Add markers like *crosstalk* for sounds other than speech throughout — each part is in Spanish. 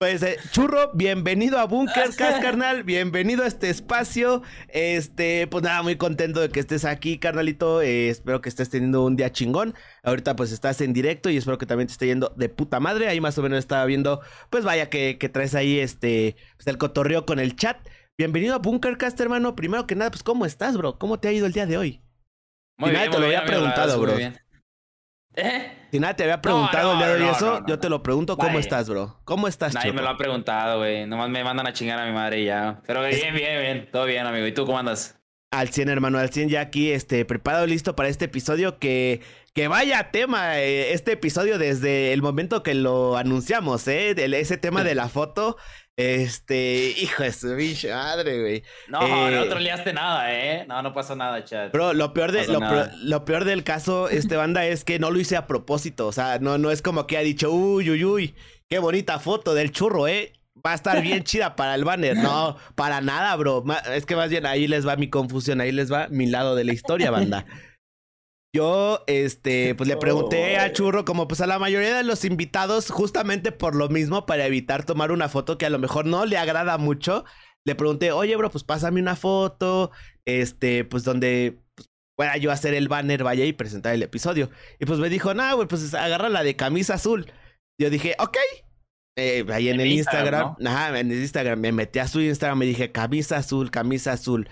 Pues eh, churro, bienvenido a Bunker Cast, carnal, bienvenido a este espacio. Este, pues nada, muy contento de que estés aquí, carnalito. Eh, espero que estés teniendo un día chingón. Ahorita pues estás en directo y espero que también te esté yendo de puta madre. Ahí más o menos estaba viendo, pues vaya que, traes ahí este, pues el cotorreo con el chat. Bienvenido a Bunkercast, hermano. Primero que nada, pues ¿cómo estás, bro? ¿Cómo te ha ido el día de hoy? Muy bien, te lo había preguntado, bro. ¿Eh? Si nada te había preguntado el día de eso, yo te lo pregunto, ¿cómo estás, bro? ¿Cómo estás, Nadie me lo ha preguntado, güey. Nomás me mandan a chingar a mi madre y ya. Pero bien, bien, bien. Todo bien, amigo. ¿Y tú cómo andas? Al 100, hermano, al 100 ya aquí, este, preparado, listo para este episodio que, que vaya tema, eh, este episodio desde el momento que lo anunciamos, ¿eh? ese tema de la foto, este, hijo de su bicho madre, güey. No, no no eh, troleaste nada, ¿eh? No, no pasó nada, chat. Bro, lo peor, de, lo, peor, del caso, este banda, es que no lo hice a propósito. O sea, no, no es como que ha dicho, uy, uy, uy, qué bonita foto del churro, ¿eh? Va a estar bien *laughs* chida para el banner. No, para nada, bro. Es que más bien ahí les va mi confusión, ahí les va mi lado de la historia, banda. *laughs* Yo, este, pues le *laughs* pregunté a Churro, como pues a la mayoría de los invitados, justamente por lo mismo, para evitar tomar una foto que a lo mejor no le agrada mucho, le pregunté, oye, bro, pues pásame una foto, este, pues donde pues, pueda yo hacer el banner, vaya y presentar el episodio. Y pues me dijo, no, güey, pues agarra la de camisa azul. Yo dije, ok. Eh, ahí en, el Instagram, Instagram en el Instagram, me metí a su Instagram, me dije, camisa azul, camisa azul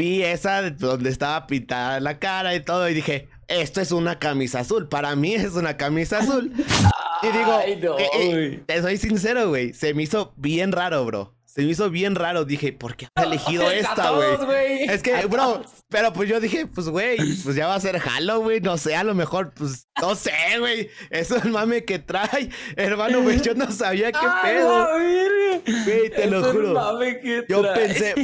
vi esa donde estaba pintada la cara y todo y dije, esto es una camisa azul. Para mí es una camisa azul. *laughs* y digo, eh, eh, te soy sincero, güey. Se me hizo bien raro, bro. Se me hizo bien raro. Dije, ¿por qué has elegido *laughs* esta, güey? Es que, bro, pero pues yo dije, pues, güey, pues ya va a ser Halloween. No sé, a lo mejor, pues, no sé, güey. Eso es el mame que trae. Hermano, güey, yo no sabía qué pedo. Güey, te lo juro. yo pensé,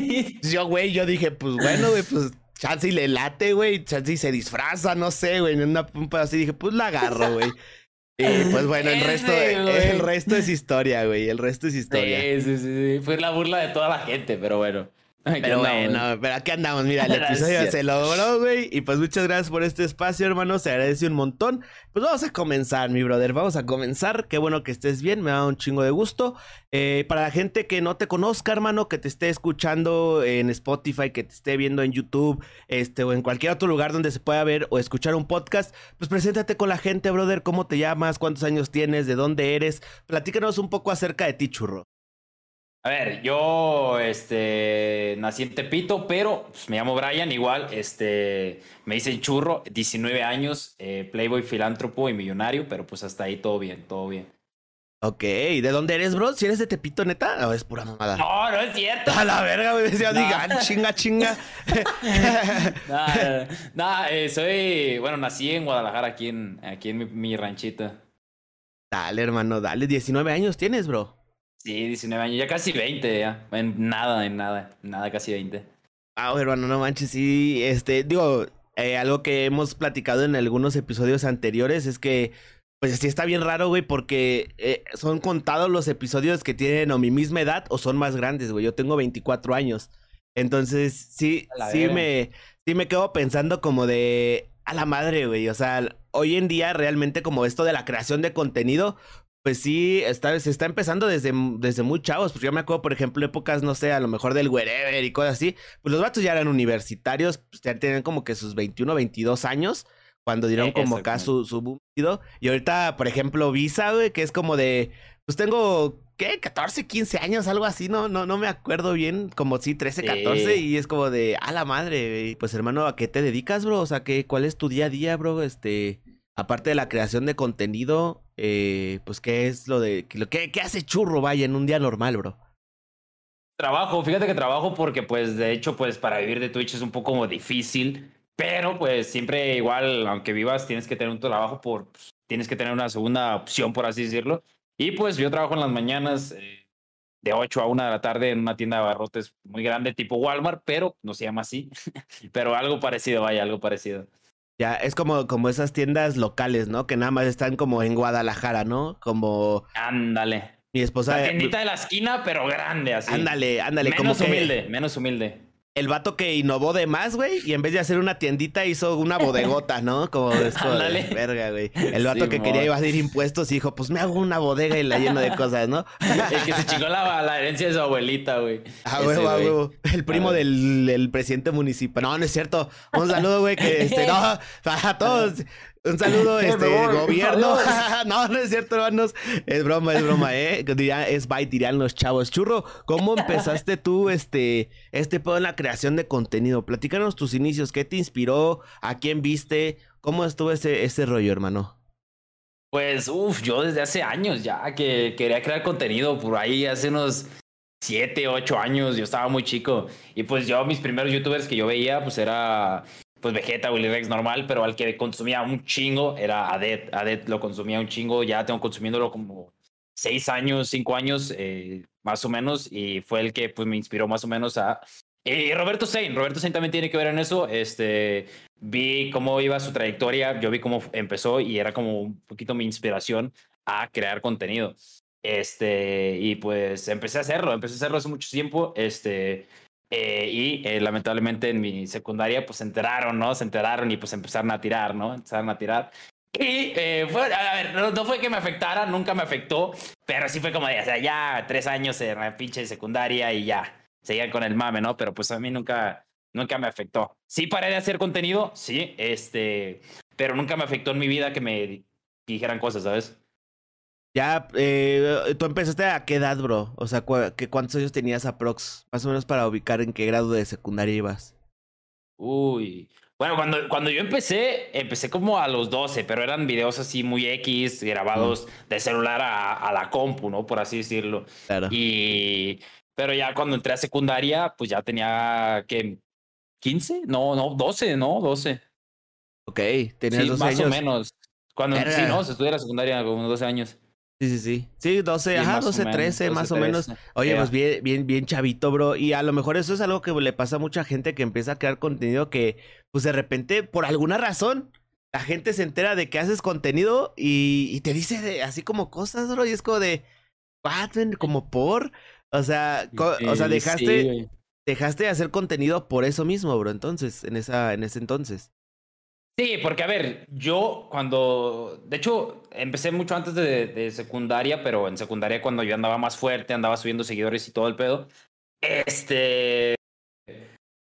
*laughs* yo, güey, yo dije, pues, bueno, güey, pues. Chansey le late, güey. Chansey se disfraza, no sé, güey. En una pumpa así dije, pues la agarro, güey. Y pues *laughs* bueno, el resto, el resto es historia, güey. El resto es historia. Sí, sí, sí. Fue la burla de toda la gente, pero bueno. Pero bueno, pero aquí andamos. Mira, *laughs* el episodio se logró, güey. Y pues muchas gracias por este espacio, hermano. Se agradece un montón. Pues vamos a comenzar, mi brother. Vamos a comenzar. Qué bueno que estés bien. Me da un chingo de gusto. Eh, para la gente que no te conozca, hermano, que te esté escuchando en Spotify, que te esté viendo en YouTube, este, o en cualquier otro lugar donde se pueda ver o escuchar un podcast, pues preséntate con la gente, brother. ¿Cómo te llamas? ¿Cuántos años tienes? ¿De dónde eres? Platícanos un poco acerca de ti, churro. A ver, yo este, nací en Tepito, pero pues, me llamo Brian, igual, este, me dicen churro, 19 años, eh, playboy, filántropo y millonario, pero pues hasta ahí todo bien, todo bien. Ok, ¿de dónde eres, bro? ¿Si eres de Tepito, neta? ¿O es pura mamada? No, no es cierto. A la verga, güey. Decía, digan, chinga, chinga. *laughs* Nada, eh, soy, bueno, nací en Guadalajara, aquí en, aquí en mi, mi ranchita. Dale, hermano, dale. 19 años tienes, bro. Sí, 19 años, ya casi 20, ya. En nada, en nada, nada, casi 20. Ah, hermano, no manches, sí, este, digo, eh, algo que hemos platicado en algunos episodios anteriores es que, pues sí está bien raro, güey, porque eh, son contados los episodios que tienen o mi misma edad o son más grandes, güey. Yo tengo 24 años. Entonces, sí, sí me, sí me quedo pensando como de, a la madre, güey. O sea, hoy en día realmente como esto de la creación de contenido, pues sí, está, se está empezando desde, desde muy chavos. Pues yo me acuerdo, por ejemplo, épocas, no sé, a lo mejor del wherever y cosas así. Pues los vatos ya eran universitarios, pues ya tenían como que sus 21, 22 años. Cuando dieron como acá su, su boom. Y ahorita, por ejemplo, Visa, güey, que es como de. Pues tengo, ¿qué? 14, 15 años, algo así, no, no, no me acuerdo bien. Como sí, 13, 14. Y es como de, a la madre, Pues hermano, ¿a qué te dedicas, bro? O sea, ¿qué, ¿cuál es tu día a día, bro? Este aparte de la creación de contenido, eh, pues qué es lo de, ¿qué, hace churro, vaya, en un día normal, bro? Trabajo, fíjate que trabajo porque pues de hecho pues para vivir de Twitch es un poco difícil, pero pues siempre igual, aunque vivas, tienes que tener un trabajo por, pues, tienes que tener una segunda opción, por así decirlo. Y pues yo trabajo en las mañanas eh, de 8 a 1 de la tarde en una tienda de barrotes muy grande tipo Walmart, pero no se llama así, *laughs* pero algo parecido, vaya, algo parecido. Ya, es como, como esas tiendas locales, ¿no? Que nada más están como en Guadalajara, ¿no? Como. Ándale. Mi esposa. La tiendita de la esquina, pero grande, así. Ándale, ándale. Menos humilde, menos humilde. El vato que innovó de más, güey, y en vez de hacer una tiendita hizo una bodegota, ¿no? Como es como de verga, güey. El vato que quería evadir impuestos dijo, pues me hago una bodega y la lleno de cosas, ¿no? El que se chingó la, herencia de su abuelita, güey. Ah, güey, ah, güey. El primo del, presidente municipal. No, no es cierto. Un saludo, güey, que este, *laughs* no, a todos. Un saludo, este, gobierno. *laughs* no, no es cierto, hermanos. Es broma, es broma, ¿eh? Es bye, dirían los chavos. Churro, ¿cómo empezaste tú este, este pedo en la creación de contenido? Platícanos tus inicios. ¿Qué te inspiró? ¿A quién viste? ¿Cómo estuvo ese, ese rollo, hermano? Pues, uff, yo desde hace años ya que quería crear contenido por ahí, hace unos siete, ocho años, yo estaba muy chico. Y pues yo, mis primeros youtubers que yo veía, pues era pues Vegeta, Willy Rex normal, pero al que consumía un chingo era Adet. Adet lo consumía un chingo, ya tengo consumiéndolo como seis años, cinco años, eh, más o menos, y fue el que pues me inspiró más o menos a... Y Roberto Sein, Roberto Sein también tiene que ver en eso, este, vi cómo iba su trayectoria, yo vi cómo empezó y era como un poquito mi inspiración a crear contenido. Este, y pues empecé a hacerlo, empecé a hacerlo hace mucho tiempo, este, eh, y eh, lamentablemente en mi secundaria pues se enteraron, ¿no? Se enteraron y pues empezaron a tirar, ¿no? Empezaron a tirar. Y eh, fue, a ver, no, fue que me afectara, nunca me afectó, pero sí fue como de, o sea, ya tres años en la pinche secundaria y ya, seguían con el mame, ¿no? Pero pues a mí nunca, nunca me afectó. Sí paré de hacer contenido, sí, este, pero nunca me afectó en mi vida que me dijeran cosas, ¿sabes? Ya, eh, tú empezaste a qué edad, bro? O sea, ¿cuántos años tenías aprox? Más o menos para ubicar en qué grado de secundaria ibas. Uy. Bueno, cuando, cuando yo empecé, empecé como a los 12, pero eran videos así muy X, grabados de celular a, la compu, ¿no? Por así decirlo. Claro. Y. Pero ya cuando entré a secundaria, pues ya tenía que. ¿15? No, no, 12, ¿no? 12. Ok, tenías 12 más o menos. Cuando, sí, ¿no? Se estudia la secundaria como 12 años. Sí, sí, sí. Sí, 12, ajá, 12, 13, más o menos. Oye, pues bien, bien, bien chavito, bro. Y a lo mejor eso es algo que le pasa a mucha gente que empieza a crear contenido que, pues de repente, por alguna razón, la gente se entera de que haces contenido y, te dice así como cosas, bro. Y es como de, what, como por. O sea, o sea, dejaste, dejaste de hacer contenido por eso mismo, bro. Entonces, en esa, en ese entonces. Sí, porque a ver, yo cuando, de hecho, empecé mucho antes de, secundaria, pero en secundaria cuando yo andaba más fuerte, andaba subiendo seguidores y todo el pedo, este,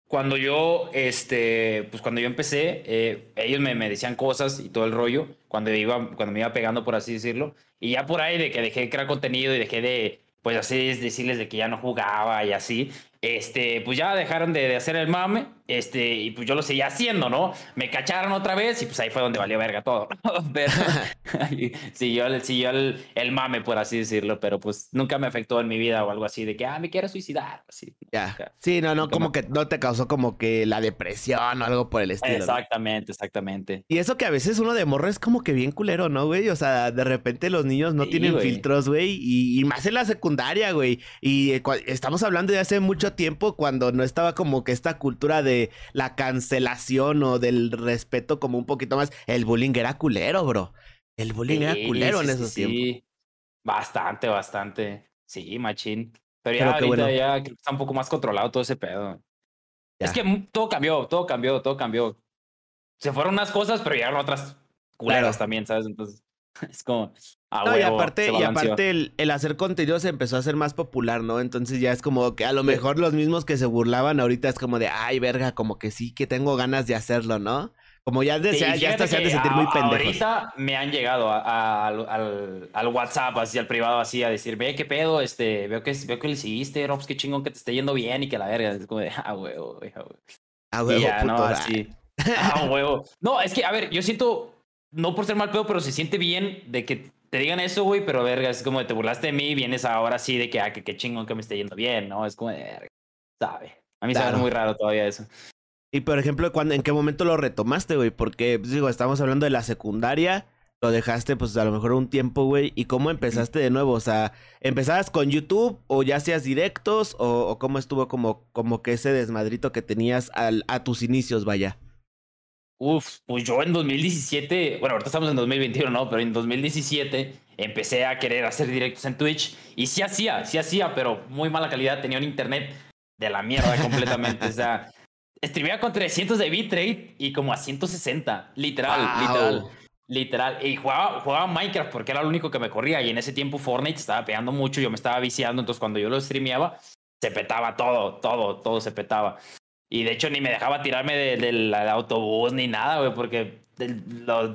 cuando yo, este, pues cuando yo empecé, eh, ellos me, me, decían cosas y todo el rollo, cuando iba, cuando me iba pegando, por así decirlo, y ya por ahí de que dejé de crear contenido y dejé de, pues así decirles de que ya no jugaba y así, este, pues ya dejaron de, hacer el mame, este, y pues yo lo seguía haciendo, ¿no? Me cacharon otra vez y pues ahí fue donde valió verga todo. *laughs* pero *laughs* siguió, el, el, mame, por así decirlo, pero pues nunca me afectó en mi vida o algo así, de que, ah, me quiero suicidar, así. Ya. Sí, no, no, como que no te causó como que la depresión o algo por el estilo. Exactamente, exactamente. Y eso que a veces uno de morro es como que bien culero, ¿no, güey? O sea, de repente los niños no tienen filtros, güey, y, y, más en la secundaria, güey. Y eh, estamos hablando de hace mucho tiempo cuando no estaba como que esta cultura de la cancelación o del respeto como un poquito más. El bullying era culero, bro. El bullying era culero en esos tiempos. Sí, bastante, bastante. Sí, machín. Pero ya ahorita ya está un poco más controlado todo ese pedo. Es que todo cambió, todo cambió, todo cambió. Se fueron unas cosas, pero llegaron otras culeras también, ¿sabes? Entonces, *laughs* es como, y aparte, y aparte el, hacer contenido se empezó a hacer más popular, ¿no? Entonces ya es como que a lo mejor los mismos que se burlaban ahorita es como de, ay, verga, como que sí, que tengo ganas de hacerlo, ¿no? Como ya, de, ya, hasta se han de sentir muy pendejos. Ahorita me han llegado al, al, WhatsApp, así al privado, así a decir, ve, qué pedo, este, veo que, veo que le seguiste, no, pues qué chingón que te esté yendo bien y que la verga. Es como de, ah, huevo, ah, huevo. Ah, huevo, ya, no, así. ah, *laughs* huevo. No, es que, a ver, yo siento, no por ser mal pedo, pero se siente bien de que te digan eso, güey, pero verga, es como te burlaste de mí, vienes ahora sí de que, ah, que qué chingón que me esté yendo bien, ¿no? Es como de, verga, sabe. A mí se me muy raro todavía eso. Y por ejemplo, ¿en qué momento lo retomaste, güey? Porque, pues, digo, estamos hablando de la secundaria, lo dejaste, pues a lo mejor un tiempo, güey. ¿Y cómo empezaste de nuevo? O sea, ¿empezabas con YouTube o ya hacías directos? ¿O, cómo estuvo como, como que ese desmadrito que tenías al, a tus inicios, vaya? Uf, pues yo en 2017, bueno, ahorita estamos en 2021, ¿no? Pero en 2017 empecé a querer hacer directos en Twitch y sí hacía, sí hacía, pero muy mala calidad, tenía un internet de la mierda completamente. o sea, *laughs* streameaba con 300 de bitrate y como a 160, literal, literal. Literal, y jugaba, jugaba Minecraft porque era lo único que me corría. Y en ese tiempo Fortnite estaba pegando mucho, yo me estaba viciando. Entonces, cuando yo lo streameaba, se petaba todo, todo, todo se petaba. Y de hecho, ni me dejaba tirarme del autobús ni nada, güey, porque los,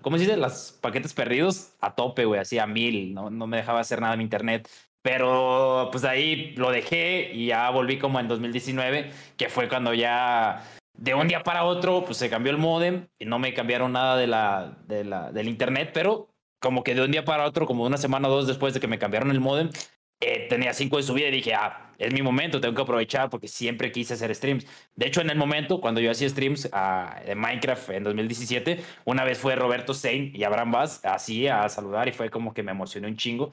¿cómo se dice? Los paquetes perdidos a tope, güey, así a mil. No, no me dejaba hacer nada en internet. Pero pues ahí lo dejé y ya volví como en 2019, que fue cuando ya de un día para otro, pues se cambió el modem y no me cambiaron nada de la, de la, del internet, pero como que de un día para otro, como una semana o dos después de que me cambiaron el modem, eh, tenía cinco de subida y dije, ah, es mi momento, tengo que aprovechar porque siempre quise hacer streams. De hecho, en el momento, cuando yo hacía streams uh, de Minecraft en 2017, una vez fue Roberto Sein y Abraham Vaz así a saludar y fue como que me emocionó un chingo.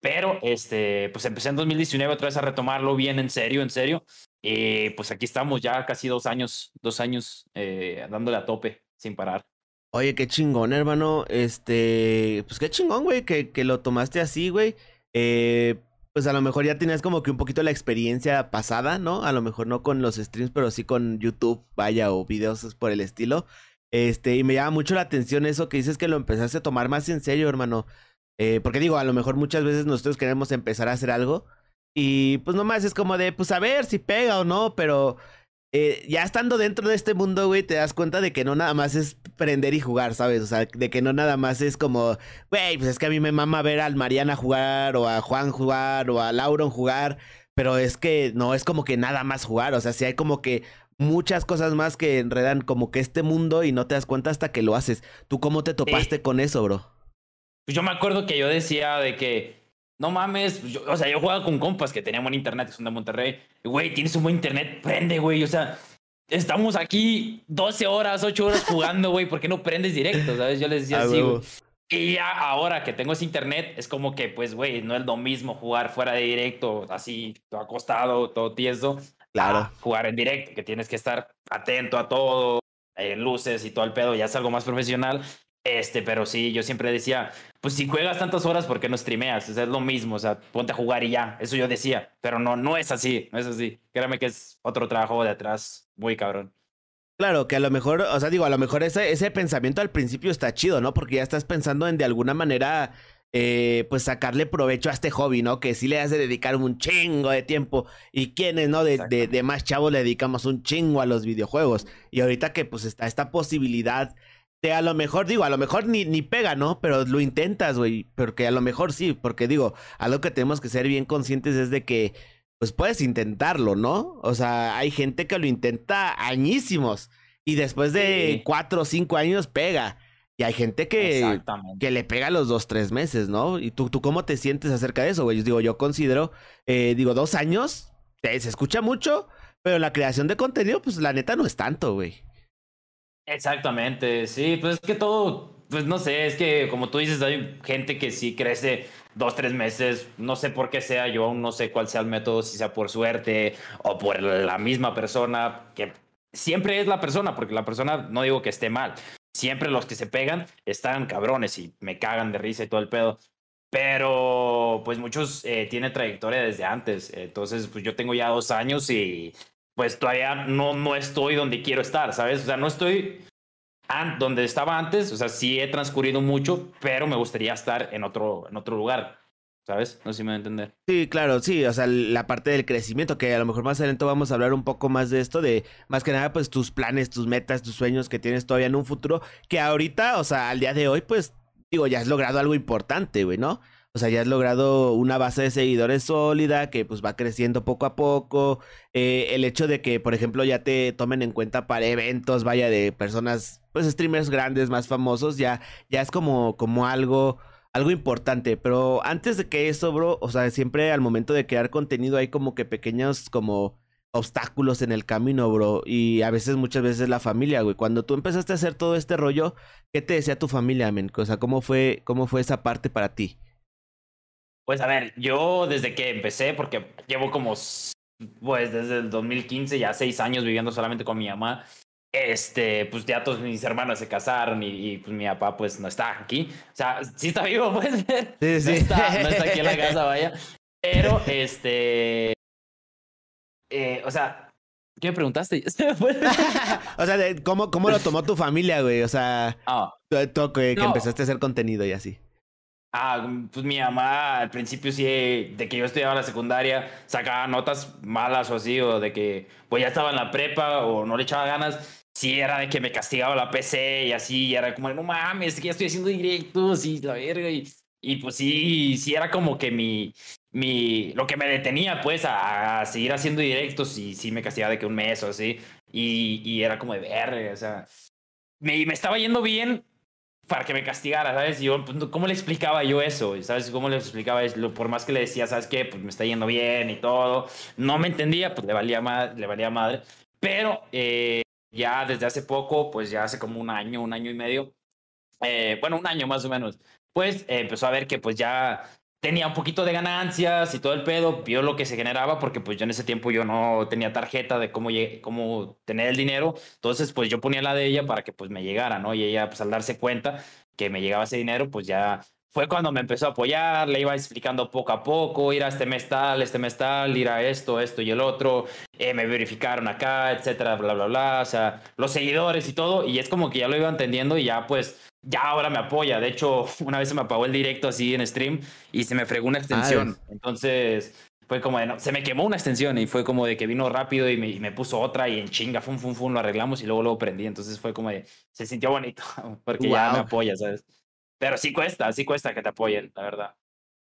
Pero, este, pues empecé en 2019 otra vez a retomarlo bien en serio, en serio. Y pues aquí estamos ya casi dos años, dos años eh, dándole a tope sin parar. Oye, qué chingón, hermano. Este, pues qué chingón, güey, que, que lo tomaste así, güey. Eh, pues a lo mejor ya tenías como que un poquito la experiencia pasada, ¿no? A lo mejor no con los streams, pero sí con YouTube, vaya, o videos por el estilo. Este, y me llama mucho la atención eso que dices que lo empezaste a tomar más en serio, hermano. Eh, porque digo, a lo mejor muchas veces nosotros queremos empezar a hacer algo y pues nomás es como de, pues a ver si pega o no, pero eh, ya estando dentro de este mundo, güey, te das cuenta de que no nada más es prender y jugar, ¿sabes? O sea, de que no nada más es como, güey, pues es que a mí me mama ver al Mariana jugar o a Juan jugar o a Lauron jugar, pero es que no es como que nada más jugar, o sea, si hay como que muchas cosas más que enredan como que este mundo y no te das cuenta hasta que lo haces. ¿Tú cómo te topaste con eso, bro? Pues yo me acuerdo que yo decía de que, no mames, o sea, yo jugaba con compas que tenían buen internet, que son de Monterrey. Güey, tienes un buen internet, prende, güey. O sea, estamos aquí 12 horas, 8 horas jugando, güey, ¿por qué no prendes directo? ¿Sabes? Yo les decía así, güey. Y ya ahora que tengo ese internet, es como que, pues, güey, no es lo mismo jugar fuera de directo, así, todo acostado, todo tieso. Claro. jugar en directo, que tienes que estar atento a todo, eh, luces y todo el pedo, ya es algo más profesional. Este, pero sí, yo siempre decía, pues si juegas tantas horas, ¿por qué no streameas? es lo mismo, o sea, ponte a jugar y ya. Eso yo decía, pero no, no es así, no es así. Créame que es otro trabajo de atrás, muy cabrón. Claro, que a lo mejor, o sea, digo, a lo mejor ese, ese pensamiento al principio está chido, ¿no? Porque ya estás pensando en de alguna manera, eh, pues sacarle provecho a este hobby, ¿no? Que sí le hace dedicar un chingo de tiempo. Y quienes, ¿no? De, de, de, más chavos le dedicamos un chingo a los videojuegos. Y ahorita que pues está esta posibilidad a lo mejor, digo, a lo mejor ni, ni pega, ¿no? Pero lo intentas, güey. Porque a lo mejor sí, porque digo, algo que tenemos que ser bien conscientes es de que, pues puedes intentarlo, ¿no? O sea, hay gente que lo intenta añísimos y después de cuatro o cinco años pega. Y hay gente que, que le pega los dos, tres meses, ¿no? ¿Y tú, tú cómo te sientes acerca de eso, güey? Yo digo, yo considero, eh, digo, dos años, se escucha mucho, pero la creación de contenido, pues la neta no es tanto, güey. Exactamente, sí, pues es que todo, pues no sé, es que como tú dices, hay gente que sí crece dos, tres meses, no sé por qué sea, yo aún no sé cuál sea el método, si sea por suerte o por la misma persona, que siempre es la persona, porque la persona no digo que esté mal, siempre los que se pegan están cabrones y me cagan de risa y todo el pedo. Pero pues muchos eh, tienen trayectoria desde antes, entonces pues yo tengo ya dos años y pues todavía no, no estoy donde quiero estar, ¿sabes? O sea, no estoy donde estaba antes, o sea, sí he transcurrido mucho, pero me gustaría estar en otro, en otro lugar, ¿sabes? No sé si me voy a entender. Sí, claro, sí, o sea, la parte del crecimiento, que a lo mejor más adelante vamos a hablar un poco más de esto, de más que nada, pues tus planes, tus metas, tus sueños que tienes todavía en un futuro, que ahorita, o sea, al día de hoy, pues, digo, ya has logrado algo importante, güey, ¿no? O sea, ya has logrado una base de seguidores sólida que pues va creciendo poco a poco. Eh, el hecho de que, por ejemplo, ya te tomen en cuenta para eventos, vaya, de personas, pues streamers grandes, más famosos, ya, ya es como, como algo, algo importante. Pero antes de que eso, bro, o sea, siempre al momento de crear contenido hay como que pequeños como obstáculos en el camino, bro. Y a veces, muchas veces la familia, güey. Cuando tú empezaste a hacer todo este rollo, ¿qué te decía tu familia, men? O sea, ¿cómo fue, cómo fue esa parte para ti? Pues a ver, yo desde que empecé, porque llevo como, pues desde el 2015, ya seis años viviendo solamente con mi mamá, este, pues ya todos mis hermanos se casaron y, pues mi papá pues no está aquí. O sea, sí está vivo, pues. Sí, *laughs* sí. No está, no está aquí en la casa, vaya. Pero, este, eh, o sea, ¿qué me preguntaste? *laughs* *laughs* o sea, ¿cómo, ¿cómo lo tomó tu familia, güey? O sea, Ah, tú, que, que No. empezaste a hacer contenido y así. Ah, pues mi mamá al principio sí, de que yo estudiaba la secundaria, sacaba notas malas o así, o de que pues ya estaba en la prepa o no le echaba ganas, sí era de que me castigaba la PC y así, y era como, no mames, que ya estoy haciendo directos y la verga, y, y pues sí, sí era como que mi, mi, lo que me detenía pues a, a seguir haciendo directos y sí me castigaba de que un mes o así, y, y era como de verga, o sea, me, me estaba yendo bien, para que me castigara, ¿sabes? Y yo, pues, ¿cómo le explicaba yo eso? ¿Sabes? ¿Cómo le explicaba eso? Por más que le decía, ¿sabes qué? Pues me está yendo bien y todo. No me entendía, pues le valía, ma le valía madre. Pero eh, ya desde hace poco, pues ya hace como un año, un año y medio, eh, bueno, un año más o menos, pues eh, empezó a ver que pues ya tenía un poquito de ganancias y todo el pedo, vio lo que se generaba, porque pues yo en ese tiempo yo no tenía tarjeta de cómo, cómo tener el dinero, entonces pues yo ponía la de ella para que pues me llegara, ¿no? Y ella pues al darse cuenta que me llegaba ese dinero, pues ya fue cuando me empezó a apoyar, le iba explicando poco a poco, ir a este mes tal, este mes tal, ir a esto, esto y el otro, eh, me verificaron acá, etcétera, bla, bla, bla, o sea, los seguidores y todo, y es como que ya lo iba entendiendo y ya pues ya ahora me apoya. De hecho, *laughs* una vez se me apagó el directo así en stream y se me fregó una extensión. Entonces, fue como de, no, se me quemó una extensión y fue como de que vino rápido y me, y me puso otra y en chinga, fum, fum, fum, lo arreglamos y luego lo prendí. Entonces fue como de, se sintió bonito *laughs* porque ya me apoya, ¿sabes? Pero sí cuesta, sí cuesta que te apoyen, la verdad.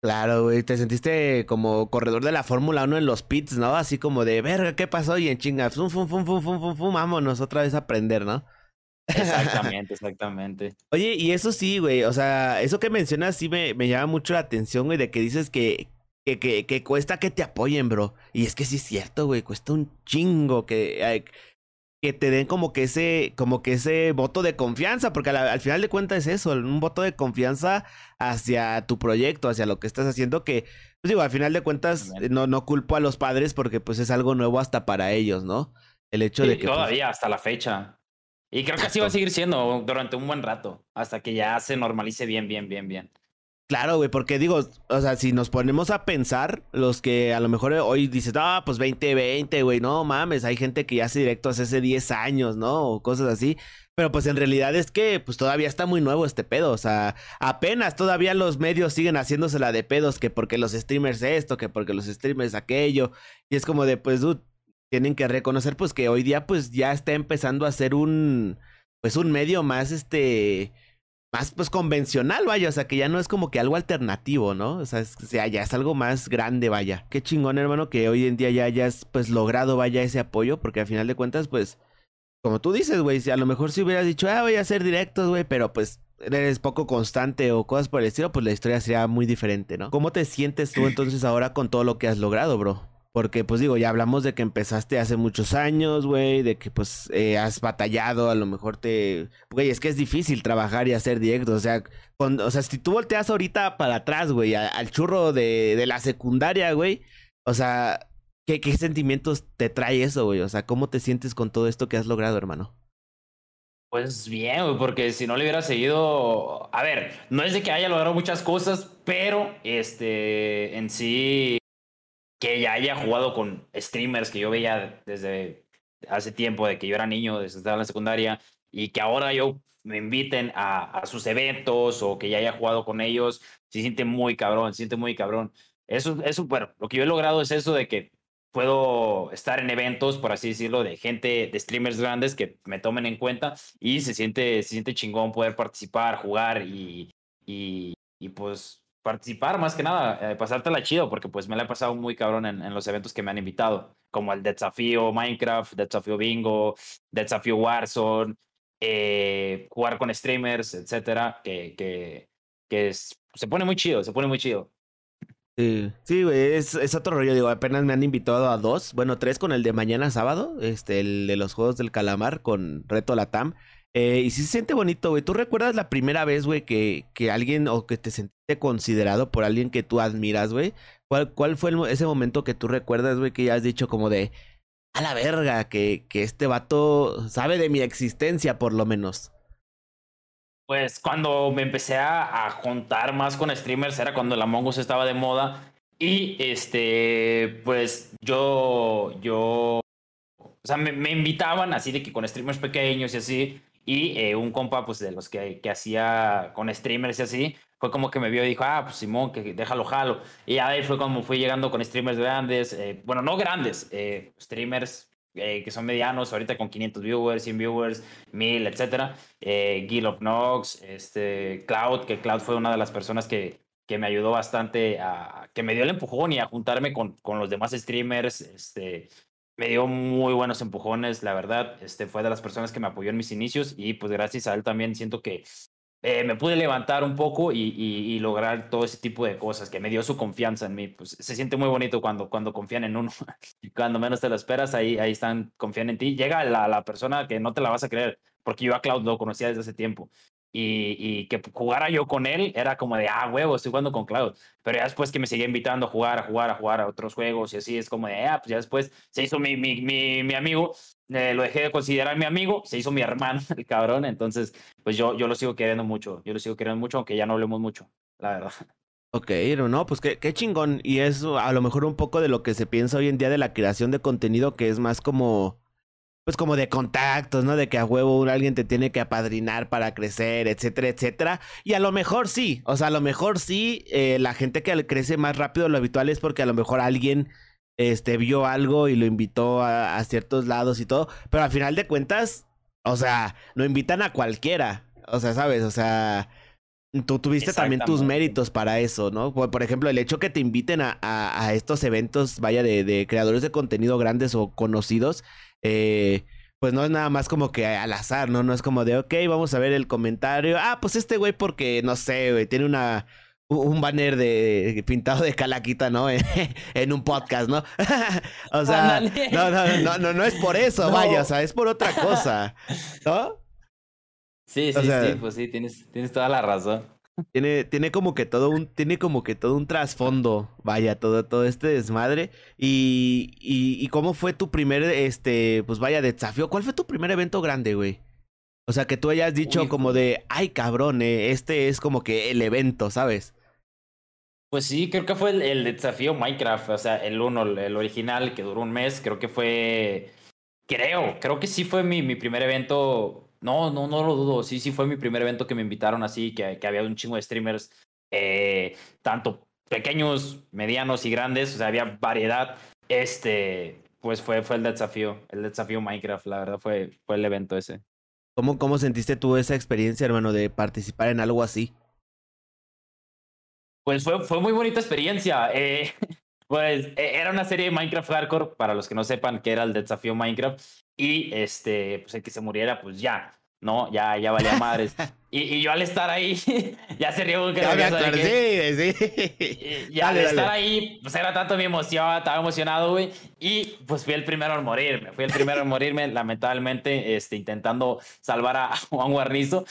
Claro, güey, te sentiste como corredor de la Fórmula 1 en los pits, ¿no? Así como de, verga, ¿qué pasó? Y en chinga, fum, fum, fum, fum, fum, fum, fum, vámonos otra vez a aprender, ¿no? *laughs* Exactamente, exactamente. Oye, y eso sí, güey, o sea, eso que mencionas sí me, me llama mucho la atención, güey, de que dices que, que, que, que cuesta que te apoyen, bro. Y es que sí es cierto, güey, cuesta un chingo que, que te den como que ese, como que ese voto de confianza, porque al, al final de cuentas es eso, un voto de confianza hacia tu proyecto, hacia lo que estás haciendo, que, pues digo, al final de cuentas no, no culpo a los padres porque pues es algo nuevo hasta para ellos, ¿no? El hecho Sí, de que... pues, todavía hasta la fecha. Y creo que así va a seguir siendo durante un buen rato, hasta que ya se normalice bien, bien, bien, bien. Claro, güey, porque digo, o sea, si nos ponemos a pensar, los que a lo mejor hoy dices, ah, pues 2020, güey, no mames, hay gente que ya hace directos hace 10 años, ¿no? O cosas así. Pero pues en realidad es que pues todavía está muy nuevo este pedo, o sea, apenas todavía los medios siguen haciéndosela de pedos, que porque los streamers esto, que porque los streamers aquello, y es como de, pues, dude, tienen que reconocer pues que hoy día pues ya está empezando a ser un, pues un medio más, este, más pues convencional, vaya, o sea, que ya no es como que algo alternativo, ¿no? O sea, es, o sea, ya es algo más grande, vaya. Qué chingón, hermano, que hoy en día ya hayas pues logrado, vaya, ese apoyo, porque al final de cuentas, pues, como tú dices, güey, si a lo mejor si hubieras dicho, ah, voy a hacer directos, güey, pero pues eres poco constante o cosas por el estilo, pues la historia sería muy diferente, ¿no? ¿Cómo te sientes tú *clears throat* entonces ahora con todo lo que has logrado, bro? Porque, pues digo, ya hablamos de que empezaste hace muchos años, güey, de que pues eh, has batallado, a lo mejor te... Güey, es que es difícil trabajar y hacer directos, o sea, con... o sea, si tú volteas ahorita para atrás, güey, al churro de, de la secundaria, güey, o sea, ¿qué, ¿qué sentimientos te trae eso, güey? O sea, ¿cómo te sientes con todo esto que has logrado, hermano? Pues bien, güey, porque si no le hubiera seguido, a ver, no es de que haya logrado muchas cosas, pero este, en sí, que ya haya jugado con streamers que yo veía desde hace tiempo, de que yo era niño, desde estaba en la secundaria, y que ahora yo me inviten a, a sus eventos o que ya haya jugado con ellos, se siente muy cabrón, se siente muy cabrón. Eso, eso, bueno, lo que yo he logrado es eso de que puedo estar en eventos, por así decirlo, de gente, de streamers grandes que me tomen en cuenta y se siente, se siente chingón poder participar, jugar y, y, y pues participar más que nada, eh, pasártela chido, porque pues me la he pasado muy cabrón en, los eventos que me han invitado, como el Desafío Minecraft, Desafío Bingo, Desafío Warzone, eh, jugar con streamers, etcétera, que, que, que se pone muy chido, se pone muy chido. Sí, sí, güey, es, es otro rollo, digo, apenas me han invitado a dos, bueno, tres con el de mañana sábado, este, el de los Juegos del Calamar con Reto Latam, eh, y sí se siente bonito, güey, ¿tú recuerdas la primera vez, güey, que, que alguien, o que te sentiste considerado por alguien que tú admiras, güey? ¿Cuál, cuál fue ese momento que tú recuerdas, güey, que ya has dicho como de, a la verga, que, que este vato sabe de mi existencia, por lo menos? Pues cuando me empecé a, juntar más con streamers era cuando el Among estaba de moda Y este, pues yo, yo, o sea, me, me invitaban así de que con streamers pequeños y así, y eh, un compa, pues de los que, que hacía con streamers y así, fue como que me vio y dijo, ah, pues Simón, que déjalo, jalo. Y ahí fue como fui llegando con streamers grandes, eh, bueno, no grandes, eh, streamers que son medianos, ahorita con 500 viewers, 100 viewers, 1000, etcétera. Guild of Nox, este, Cloud, que Cloud fue una de las personas que, que me ayudó bastante a, que me dio el empujón y a juntarme con, con los demás streamers, este, me dio muy buenos empujones, la verdad. Este fue de las personas que me apoyó en mis inicios y pues gracias a él también siento que eh, me pude levantar un poco y, y, lograr todo ese tipo de cosas, que me dio su confianza en mí. Pues se siente muy bonito cuando, cuando confían en uno. *laughs* cuando menos te lo esperas, ahí, ahí están, confían en ti. Llega la, la persona que no te la vas a creer, porque yo a Cloud lo conocía desde hace tiempo y, que jugara yo con él era como de, ah, huevo, estoy jugando con Cloud. Pero ya después que me seguía invitando a jugar, a jugar, a jugar a otros juegos y así, es como de, ah, pues ya después se hizo mi, mi, mi, mi amigo, eh, lo dejé de considerar mi amigo, se hizo mi hermano, *laughs* el cabrón. Entonces, pues yo, yo lo sigo queriendo mucho, yo lo sigo queriendo mucho, aunque ya no hablemos mucho, la verdad. *laughs* Ok, no, pues qué, qué chingón. Y es a lo mejor un poco de lo que se piensa hoy en día de la creación de contenido, que es más como pues como de contactos, ¿no? De que a huevo alguien te tiene que apadrinar para crecer, etcétera, etcétera. Y a lo mejor sí, o sea, a lo mejor sí, eh, la gente que crece más rápido de lo habitual es porque a lo mejor alguien este, vio algo y lo invitó a, ciertos lados y todo, pero al final de cuentas, o sea, no invitan a cualquiera, o sea, ¿sabes? O sea... Tú tuviste también tus méritos para eso, ¿no? Por, ejemplo, el hecho que te inviten a, a, estos eventos, vaya, de, de, creadores de contenido grandes o conocidos, eh, pues no es nada más como que al azar, ¿no? No es como de, ok, vamos a ver el comentario. Ah, pues este güey porque, no sé, güey, tiene una... Un banner de pintado de calaquita, ¿no? *laughs* en un podcast, ¿no? *laughs* o sea, no, no, no, no, no es por eso, vaya, o sea, es por otra *laughs* cosa, ¿no? Sí, sí, sí, pues sí, tienes, tienes toda la razón. Tiene, tiene como que todo un, tiene como que todo un trasfondo, vaya, todo, todo este desmadre. Y, y, y, cómo fue tu primer, este, pues vaya, desafío. ¿Cuál fue tu primer evento grande, güey? O sea, que tú hayas dicho como de, ay, cabrón, eh, este es como que el evento, ¿sabes? Pues sí, creo que fue el, el desafío Minecraft, o sea, el uno, el original, que duró un mes, creo que fue, creo, creo que sí fue mi, mi primer evento no, no, no lo dudo. Sí, sí fue mi primer evento que me invitaron así, que, que había un chingo de streamers, eh, tanto pequeños, medianos y grandes, o sea, había variedad. Este, pues fue, fue el desafío, el desafío Minecraft, la verdad fue, fue el evento ese. ¿Cómo, ¿Cómo sentiste tú esa experiencia, hermano, de participar en algo así? Pues fue, fue muy bonita experiencia. Eh, *laughs* pues e, era una serie de Minecraft Hardcore, para los que no sepan que era el desafío Minecraft y este, pues el que se muriera, pues ya, ¿no? Ya, ya valía madres. *laughs* y, y, yo al estar ahí, *laughs* ya se rió que ya sí, sí. Y, al estar ahí, pues era tanto mi emoción, estaba emocionado, güey. Y pues fui el primero en morirme, fui el primero en morirme, *laughs* lamentablemente, este, intentando salvar a Juan Guarnizo.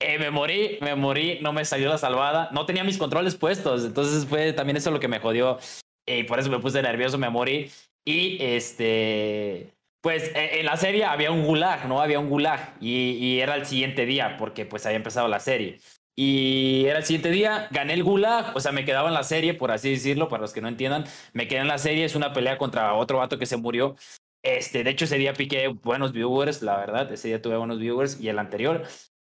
Eh, me morí, me morí, no me salió la salvada, no tenía mis controles puestos, entonces fue también eso lo que me jodió y por eso me puse nervioso, me morí. Y este, pues e, en la serie había un gulag, ¿no? Había un gulag y, era el siguiente día porque pues había empezado la serie. Y era el siguiente día, gané el gulag, o sea, me quedaba en la serie, por así decirlo, para los que no entiendan, me quedé en la serie, es una pelea contra otro vato que se murió. Este, de hecho, ese día piqué buenos viewers, la verdad, ese día tuve buenos viewers y el anterior.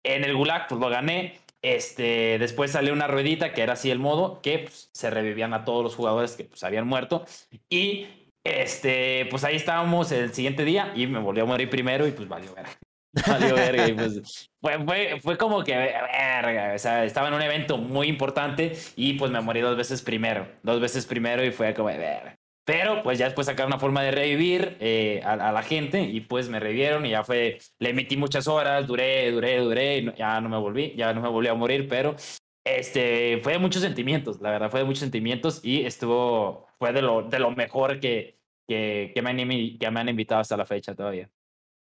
En el gulag, pues lo gané. Este, después salió una ruedita que era así el modo, que pues, se revivían a todos los jugadores que pues habían muerto. Y este, pues ahí estábamos el siguiente día y me volvió a morir primero y pues valió verga. *laughs* Valió verga y pues fue, fue, fue como que verga, o sea, estaba en un evento muy importante y pues me morí dos veces primero, dos veces primero y fue como verga. Pero pues ya después sacar una forma de revivir eh, a, la gente y pues me revivieron y ya fue, le emití muchas horas, duré, duré, duré, y ya no me volví, ya no me volví a morir, pero este, fue de muchos sentimientos, la verdad, fue de muchos sentimientos y estuvo, fue de lo, de lo mejor que, que, que, me han, que me han invitado hasta la fecha todavía.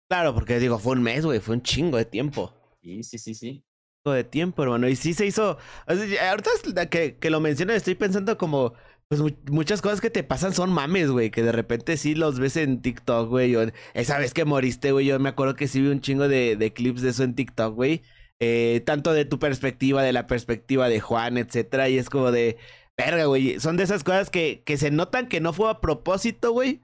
Claro, porque digo, fue un mes, güey, fue un chingo de tiempo. Sí, sí, sí, sí. De tiempo, hermano. Y sí se hizo. Ahorita que, que lo mencionas, estoy pensando como. Pues muchas cosas que te pasan son mames, güey. Que de repente sí los ves en TikTok, güey. Esa vez que moriste, güey. Yo me acuerdo que sí vi un chingo de, de clips de eso en TikTok, güey. Eh, tanto de tu perspectiva, de la perspectiva de Juan, etcétera. Y es como de, verga, güey. Son de esas cosas que, que se notan que no fue a propósito, güey.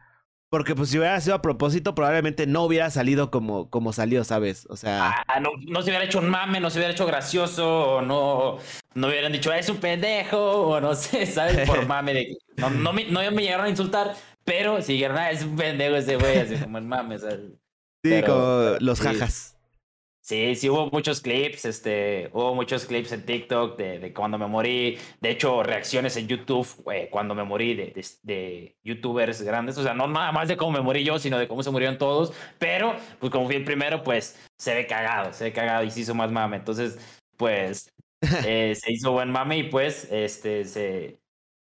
Porque pues si hubiera sido a propósito, probablemente no hubiera salido como, como salió, ¿sabes? O sea. Ah, no, no, se hubiera hecho un mame, no se hubiera hecho gracioso, o no, no hubieran dicho, es un pendejo, o no sé, *laughs* ¿sabes? Por *laughs* mame de. No, no, me, no me llegaron a insultar, pero si dijeron, ah, es un pendejo ese güey, así como el mame, ¿sabes? Sí, como los jajas. Sí, sí hubo muchos clips, este, hubo muchos clips en TikTok de, de cuando me morí, de hecho reacciones en YouTube cuando me morí de, de, youtubers grandes, o sea, no nada más de cómo me morí yo, sino de cómo se murieron todos, pero pues como fui el primero, pues se ve cagado, se ve cagado y se hizo más mame, entonces pues *laughs* eh, se hizo buen mame y pues este se...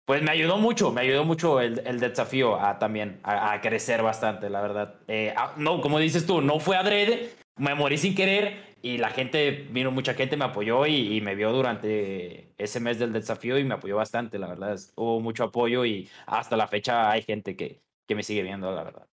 Pues me ayudó mucho, me ayudó mucho el, el desafío a también a, crecer bastante, la verdad. Eh, no, como dices tú, no fue adrede, me morí sin querer y la gente, vino mucha gente, me apoyó y, me vio durante ese mes del desafío y me apoyó bastante, la verdad. Hubo mucho apoyo y hasta la fecha hay gente que, que me sigue viendo, la verdad.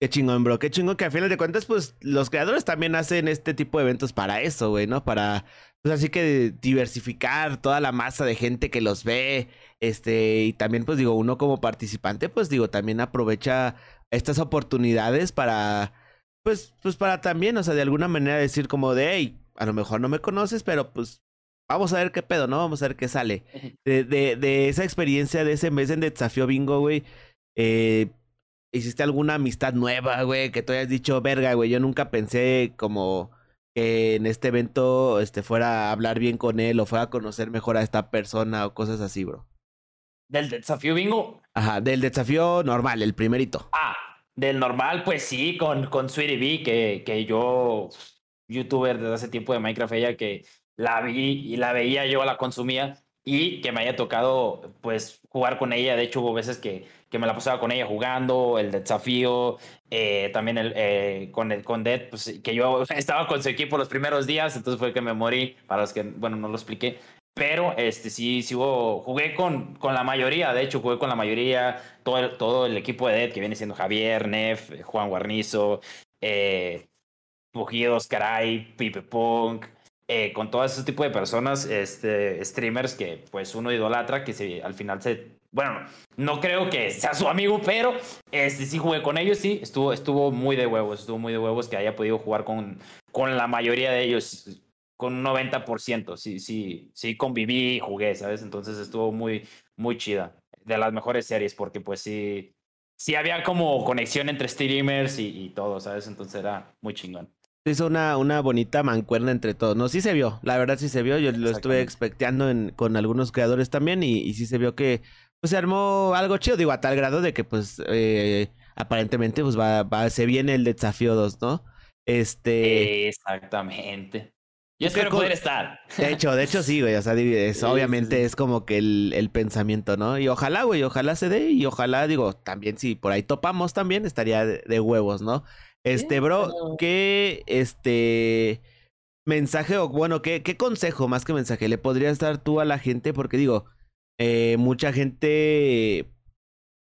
Qué chingón, bro. Qué chingón que a final de cuentas, pues los creadores también hacen este tipo de eventos para eso, güey, ¿no? Para, pues así que diversificar toda la masa de gente que los ve. Este, y también, pues digo, uno como participante, pues digo, también aprovecha estas oportunidades para pues, pues para también, o sea, de alguna manera decir como de, hey, a lo mejor no me conoces, pero pues vamos a ver qué pedo, ¿no? Vamos a ver qué sale. De, de, de esa experiencia de ese mes en Desafío Bingo, güey, eh, ¿hiciste alguna amistad nueva, güey? Que tú hayas dicho, verga, güey, yo nunca pensé como que en este evento este, fuera a hablar bien con él o fuera a conocer mejor a esta persona o cosas así, bro. ¿Del desafío bingo? Ajá, del desafío normal, el primerito. Ah, del normal, pues sí, con, con Sweetie B, que, que yo, youtuber desde hace tiempo de Minecraft, ella que la vi y la veía, yo la consumía y que me haya tocado pues jugar con ella. De hecho, hubo veces que, que me la pasaba con ella jugando, el desafío, eh, también el, eh, con, el, con Dead, pues que yo *laughs* estaba con su equipo los primeros días, entonces fue que me morí, para los que, bueno, no lo expliqué. Pero este sí, sí hubo, jugué con, con la mayoría, de hecho jugué con la mayoría, todo el, todo el equipo de Dead que viene siendo Javier, Nef, Juan Guarnizo, eh, Caray, Pipe Punk, eh, con todo ese tipo de personas, este, streamers que pues uno idolatra, que se, al final se, bueno, no creo que sea su amigo, pero este, sí jugué con ellos, sí, estuvo, estuvo muy de huevos, estuvo muy de huevos que haya podido jugar con, con la mayoría de ellos con un 90%. Sí, sí, sí conviví y jugué, ¿sabes? Entonces estuvo muy, muy chida. De las mejores series, porque pues sí, sí había como conexión entre streamers y, todo, ¿sabes? Entonces era muy chingón. Hizo una, una bonita mancuerna entre todos. No, sí se vio, la verdad sí se vio. Yo lo estuve expecteando con algunos creadores también y, sí se vio que pues se armó algo chido, digo, a tal grado de que pues eh, aparentemente pues va, va, se viene el desafío 2, ¿no? Este... Exactamente. Yo espero poder estar. De hecho, de hecho sí, güey. O sea, obviamente es como que el, el, pensamiento, ¿no? Y ojalá, güey, ojalá se dé. Y ojalá, digo, también si por ahí topamos también, estaría de, huevos, ¿no? Este, bro, ¿qué este mensaje o bueno, ¿qué, qué consejo más que mensaje le podrías dar tú a la gente? Porque digo, eh, mucha gente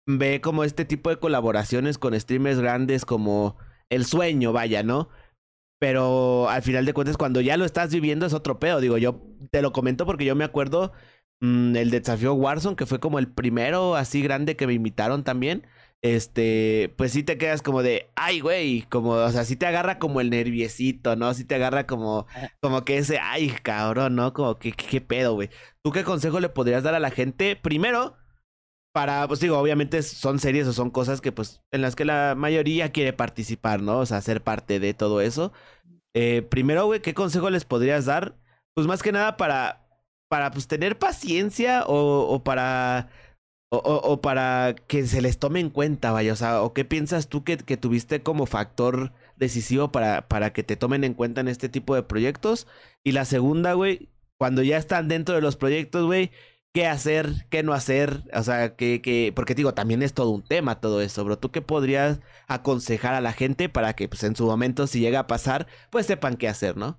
ve como este tipo de colaboraciones con streamers grandes como el sueño, vaya, ¿no? Pero al final de cuentas, cuando ya lo estás viviendo es otro pedo. Digo, yo te lo comento porque yo me acuerdo mm, el desafío Warzone, que fue como el primero así grande que me invitaron también. Este, pues sí te quedas como de, ay, güey, como, o sea, sí te agarra como el nerviecito, ¿no? Sí te agarra como, como que ese, ay, cabrón, ¿no? Como que, qué pedo, güey. ¿Tú qué consejo le podrías dar a la gente? Primero, para, pues digo, obviamente son series o son cosas que pues en las que la mayoría quiere participar, ¿no? O sea, ser parte de todo eso. Eh, primero, güey, ¿qué consejo les podrías dar? Pues más que nada para, para pues tener paciencia o, o para, o, o, para que se les tome en cuenta, vaya, o sea, o qué piensas tú que, que tuviste como factor decisivo para, para que te tomen en cuenta en este tipo de proyectos. Y la segunda, güey, cuando ya están dentro de los proyectos, güey, qué hacer, qué no hacer, o sea, que, que, porque digo, también es todo un tema todo eso, bro. ¿Tú qué podrías aconsejar a la gente para que, pues, en su momento, si llega a pasar, pues sepan qué hacer, ¿no?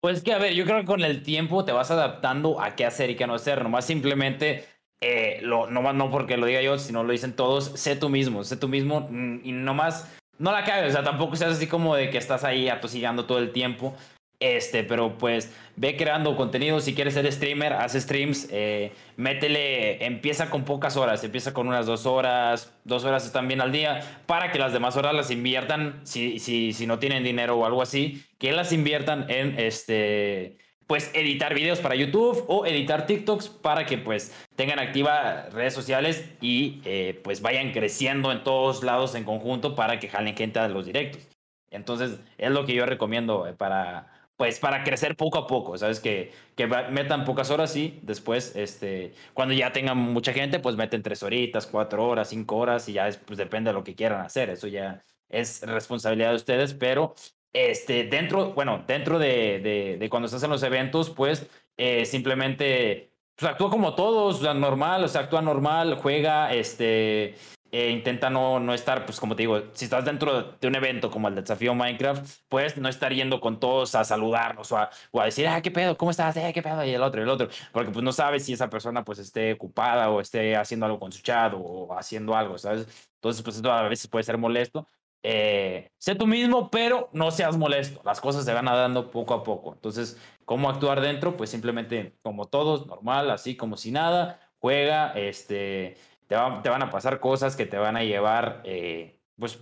Pues que, a ver, yo creo que con el tiempo te vas adaptando a qué hacer y qué no hacer, nomás simplemente, eh, no porque lo diga yo, sino lo dicen todos, sé tú mismo, sé tú mismo mm, y nomás, no la cagues, o sea, tampoco seas así como de que estás ahí atosigando todo el tiempo, Este, pero pues ve creando contenido. Si quieres ser streamer, haz streams. Eh, métele, empieza con pocas horas. Empieza con unas dos horas. Dos horas están bien al día. Para que las demás horas las inviertan. Si, si, si no tienen dinero o algo así, que las inviertan en este. Pues editar videos para YouTube o editar TikToks para que pues tengan activas redes sociales y eh, pues vayan creciendo en todos lados en conjunto para que jalen gente a los directos. Entonces es lo que yo recomiendo eh, para, pues para crecer poco a poco, ¿sabes? Que, que metan pocas horas y después, este, cuando ya tengan mucha gente, pues meten tres horitas, cuatro horas, cinco horas y ya es, pues depende de lo que quieran hacer. Eso ya es responsabilidad de ustedes, pero este, dentro, bueno, dentro de, de, cuando estás en los eventos, pues eh, simplemente pues, actúa como todos, o sea, normal, o sea, actúa normal, juega, este, eh, intenta no, no estar, pues como te digo, si estás dentro de un evento como el desafío Minecraft, pues no estar yendo con todos a saludarnos o a, o a decir, ah, qué pedo, ¿cómo estás? Eh, qué pedo, y el otro, y el otro, porque pues no sabes si esa persona pues esté ocupada o esté haciendo algo con su chat o haciendo algo, ¿sabes? Entonces, pues esto a veces puede ser molesto. Eh, sé tú mismo, pero no seas molesto. Las cosas se van dando poco a poco. Entonces, ¿cómo actuar dentro? Pues simplemente como todos, normal, así como si nada, juega, este, te, van a pasar cosas que te van a llevar, eh, pues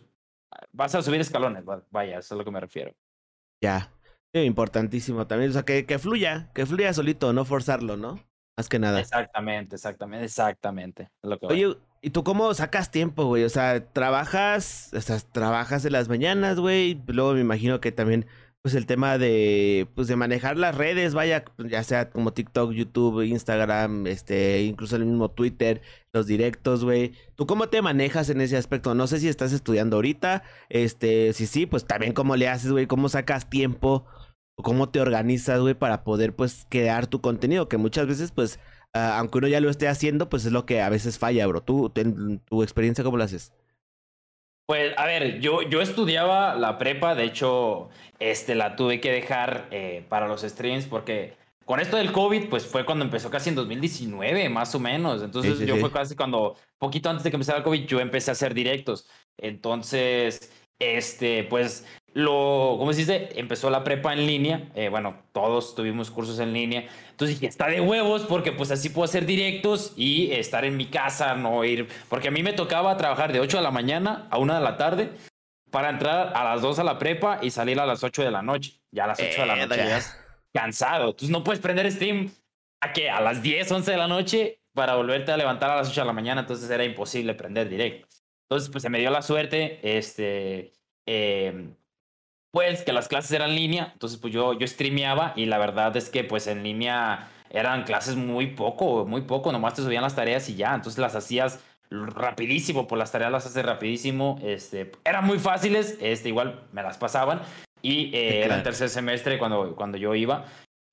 vas a subir escalones, vaya, eso es a lo que me refiero. Ya, importantísimo también, o sea, que, que fluya, que fluya solito, no forzarlo, ¿no? Más que nada. Exactamente, exactamente, exactamente. lo que Oye, ¿y tú cómo sacas tiempo, güey? O sea, trabajas, o sea, trabajas en las mañanas, güey. Luego me imagino que también pues el tema de pues de manejar las redes, vaya, ya sea como TikTok, YouTube, Instagram, este, incluso el mismo Twitter, los directos, güey. ¿Tú cómo te manejas en ese aspecto? No sé si estás estudiando ahorita, este, si sí, pues también cómo le haces, güey, cómo sacas tiempo cómo te organizas, güey, para poder pues crear tu contenido, que muchas veces pues ah, aunque uno ya lo esté haciendo, pues es lo que a veces falla, bro. ¿Tú, tu experiencia cómo lo haces? Pues, a ver, yo, yo estudiaba la prepa, de hecho, este, la tuve que dejar eh, para los streams porque con esto del COVID, pues fue cuando empezó casi en 2019, más o menos. Entonces, yo fue casi cuando, poquito antes de que empezara el COVID, yo empecé a hacer directos. Entonces, este, pues lo, ¿cómo se dice? Empezó la prepa en línea. Eh, bueno, todos tuvimos cursos en línea. Entonces dije, está de huevos porque pues así puedo hacer directos y estar en mi casa, no ir. Porque a mí me tocaba trabajar de 8 de la mañana a 1 de la tarde para entrar a las 2 a la prepa y salir a las 8 de la noche. Ya a las 8 de la noche ya cansado. Entonces no puedes prender Steam a que a las 10, 11 de la noche para volverte a levantar a las 8 de la mañana. Entonces era imposible prender directo. Entonces pues se me dio la suerte. Este. Eh, pues que las clases eran en línea, entonces pues yo, yo streameaba y la verdad es que pues en línea eran clases muy poco, muy poco, nomás te subían las tareas y ya, entonces las hacías rapidísimo, por pues, las tareas las haces rapidísimo, este, eran muy fáciles, este, igual me las pasaban y eh, era el tercer semestre cuando, cuando yo iba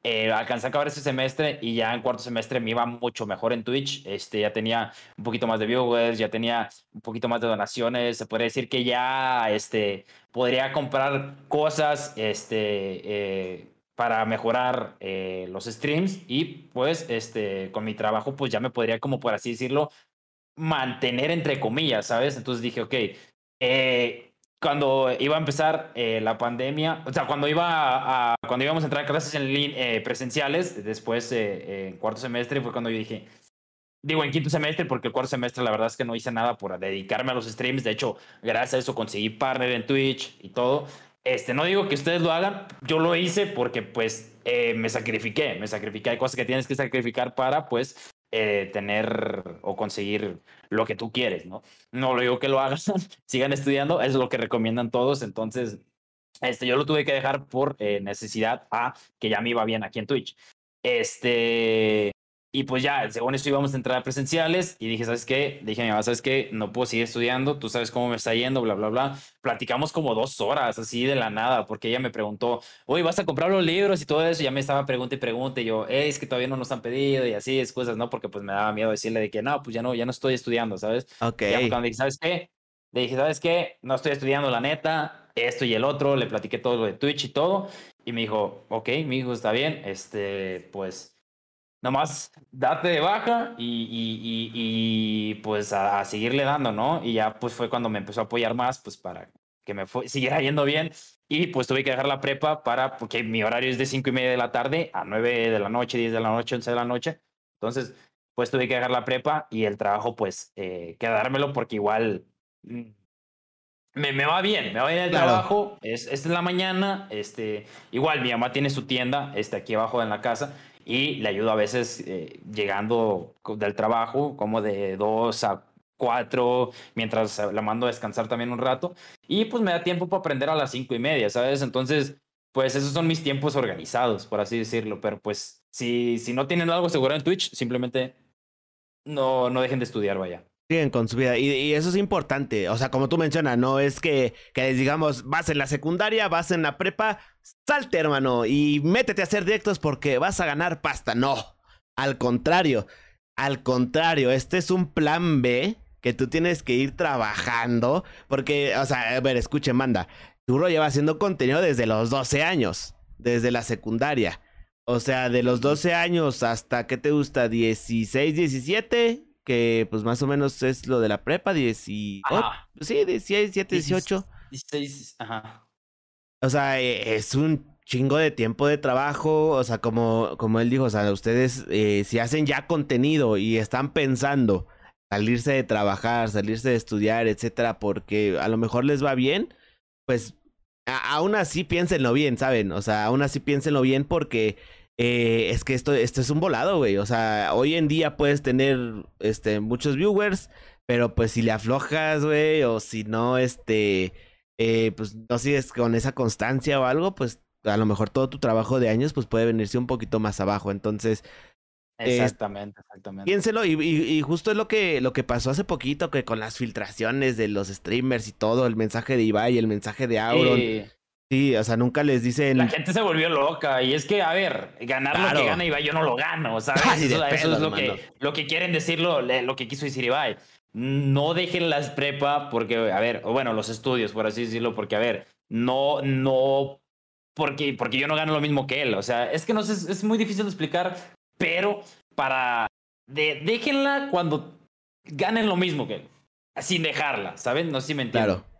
eh, alcancé a acabar ese semestre y ya en cuarto semestre me iba mucho mejor en Twitch. Este, ya tenía un poquito más de viewers, ya tenía un poquito más de donaciones. Se podría decir que ya este, podría comprar cosas este, eh, para mejorar eh, los streams y pues este, con mi trabajo pues ya me podría, como por así decirlo, mantener entre comillas, ¿sabes? Entonces dije, ok, eh, cuando iba a empezar eh, la pandemia, o sea, cuando iba a, cuando íbamos a entrar a clases en eh, presenciales, después eh, en cuarto semestre fue cuando yo dije, digo en quinto semestre, porque el cuarto semestre la verdad es que no hice nada por dedicarme a los streams, de hecho, gracias a eso conseguí partner en Twitch y todo. Este, no digo que ustedes lo hagan, yo lo hice porque pues me sacrifiqué, me sacrifiqué, hay cosas que tienes que sacrificar para pues eh, tener o conseguir lo que tú quieres, ¿no? No lo digo que lo hagan, *laughs* sigan estudiando, es lo que recomiendan todos, entonces, este, yo lo tuve que dejar por eh, necesidad a que ya me iba bien aquí en Twitch. Este, y pues ya, según eso íbamos a entrar a presenciales y dije, ¿sabes qué? Dije mi mamá, ¿sabes qué? No puedo seguir estudiando, tú sabes cómo me está yendo, bla, bla, bla. Platicamos como dos horas así de la nada, porque ella me preguntó, oye, ¿vas a comprar los libros y todo eso? Y ya me estaba pregunta y pregunta y yo, es que todavía no nos han pedido y así, es cosas, ¿no? Porque pues me daba miedo decirle de que no, pues ya no, ya no estoy estudiando, ¿sabes? Ok. Y cuando dije, ¿sabes qué? Le dije, ¿sabes qué? No estoy estudiando la neta, esto y el otro, le platiqué todo lo de Twitch y todo. Y me dijo, ok, mi hijo está bien, este, pues nomás date de baja y, pues a, seguirle dando, ¿no? Y ya pues fue cuando me empezó a apoyar más, pues para que me fue, siguiera yendo bien. Y pues tuve que dejar la prepa para, porque mi horario es de cinco y media de la tarde a 9 de la noche, 10 de la noche, 11 de la noche. Entonces, pues tuve que dejar la prepa y el trabajo, pues, eh, quedármelo porque igual mm, me, me va bien, me va bien el trabajo. Es, es la mañana, este, igual mi mamá tiene su tienda, este, aquí abajo en la casa y le ayudo a veces eh, llegando del trabajo, como de dos a cuatro, mientras la mando a descansar también un rato. Y pues me da tiempo para aprender a las cinco y media, ¿sabes? Entonces, pues esos son mis tiempos organizados, por así decirlo. Pero pues, si, si no tienen algo seguro en Twitch, simplemente no, no dejen de estudiar, vaya. Siguen con su vida. Y, eso es importante. O sea, como tú mencionas, no es que, que digamos, vas en la secundaria, vas en la prepa, salte, hermano, y métete a hacer directos porque vas a ganar pasta. No. Al contrario. Al contrario, este es un plan B que tú tienes que ir trabajando. Porque, o sea, a ver, escuche, manda. Churro lleva haciendo contenido desde los 12 años, desde la secundaria. O sea, de los 12 años hasta, ¿qué te gusta? 16, 17, que pues más o menos es lo de la prepa, 18. Sí, 17, 18. 16, ajá. O sea, e, es un chingo de tiempo de trabajo, o sea, como, como él dijo, o sea, ustedes eh, si hacen ya contenido y están pensando salirse de trabajar, salirse de estudiar, etcétera, porque a lo mejor les va bien, pues aún así piénsenlo bien, ¿saben? O sea, aún así piénsenlo bien porque eh, es que esto, esto es un volado, güey. O sea, hoy en día puedes tener este, muchos viewers, pero pues si le aflojas, güey, o si no, este, eh, pues no sigues con esa constancia o algo, pues a lo mejor todo tu trabajo de años pues puede venirse un poquito más abajo. Entonces, Exactamente, exactamente. Piénselo, y, y, justo es lo que, lo que pasó hace poquito, que con las filtraciones de los streamers y todo, el mensaje de Ibai, el mensaje de Auron. Sí. o sea, nunca les dicen. La gente se volvió loca. Y es que, a ver, ganar lo que gana Ibai, yo no lo gano, *laughs* ¿sabes? eso, es lo que, lo que quieren decirlo, lo que quiso decir Ibai. No dejen las prepa porque, a ver, o bueno, los estudios, por así decirlo, porque, a ver, no, no porque, porque yo no gano lo mismo que él. O sea, es que no sé, es muy difícil de explicar pero para... De, déjenla cuando ganen lo mismo que él, sin dejarla, ¿saben? No sé si me entienden. Claro.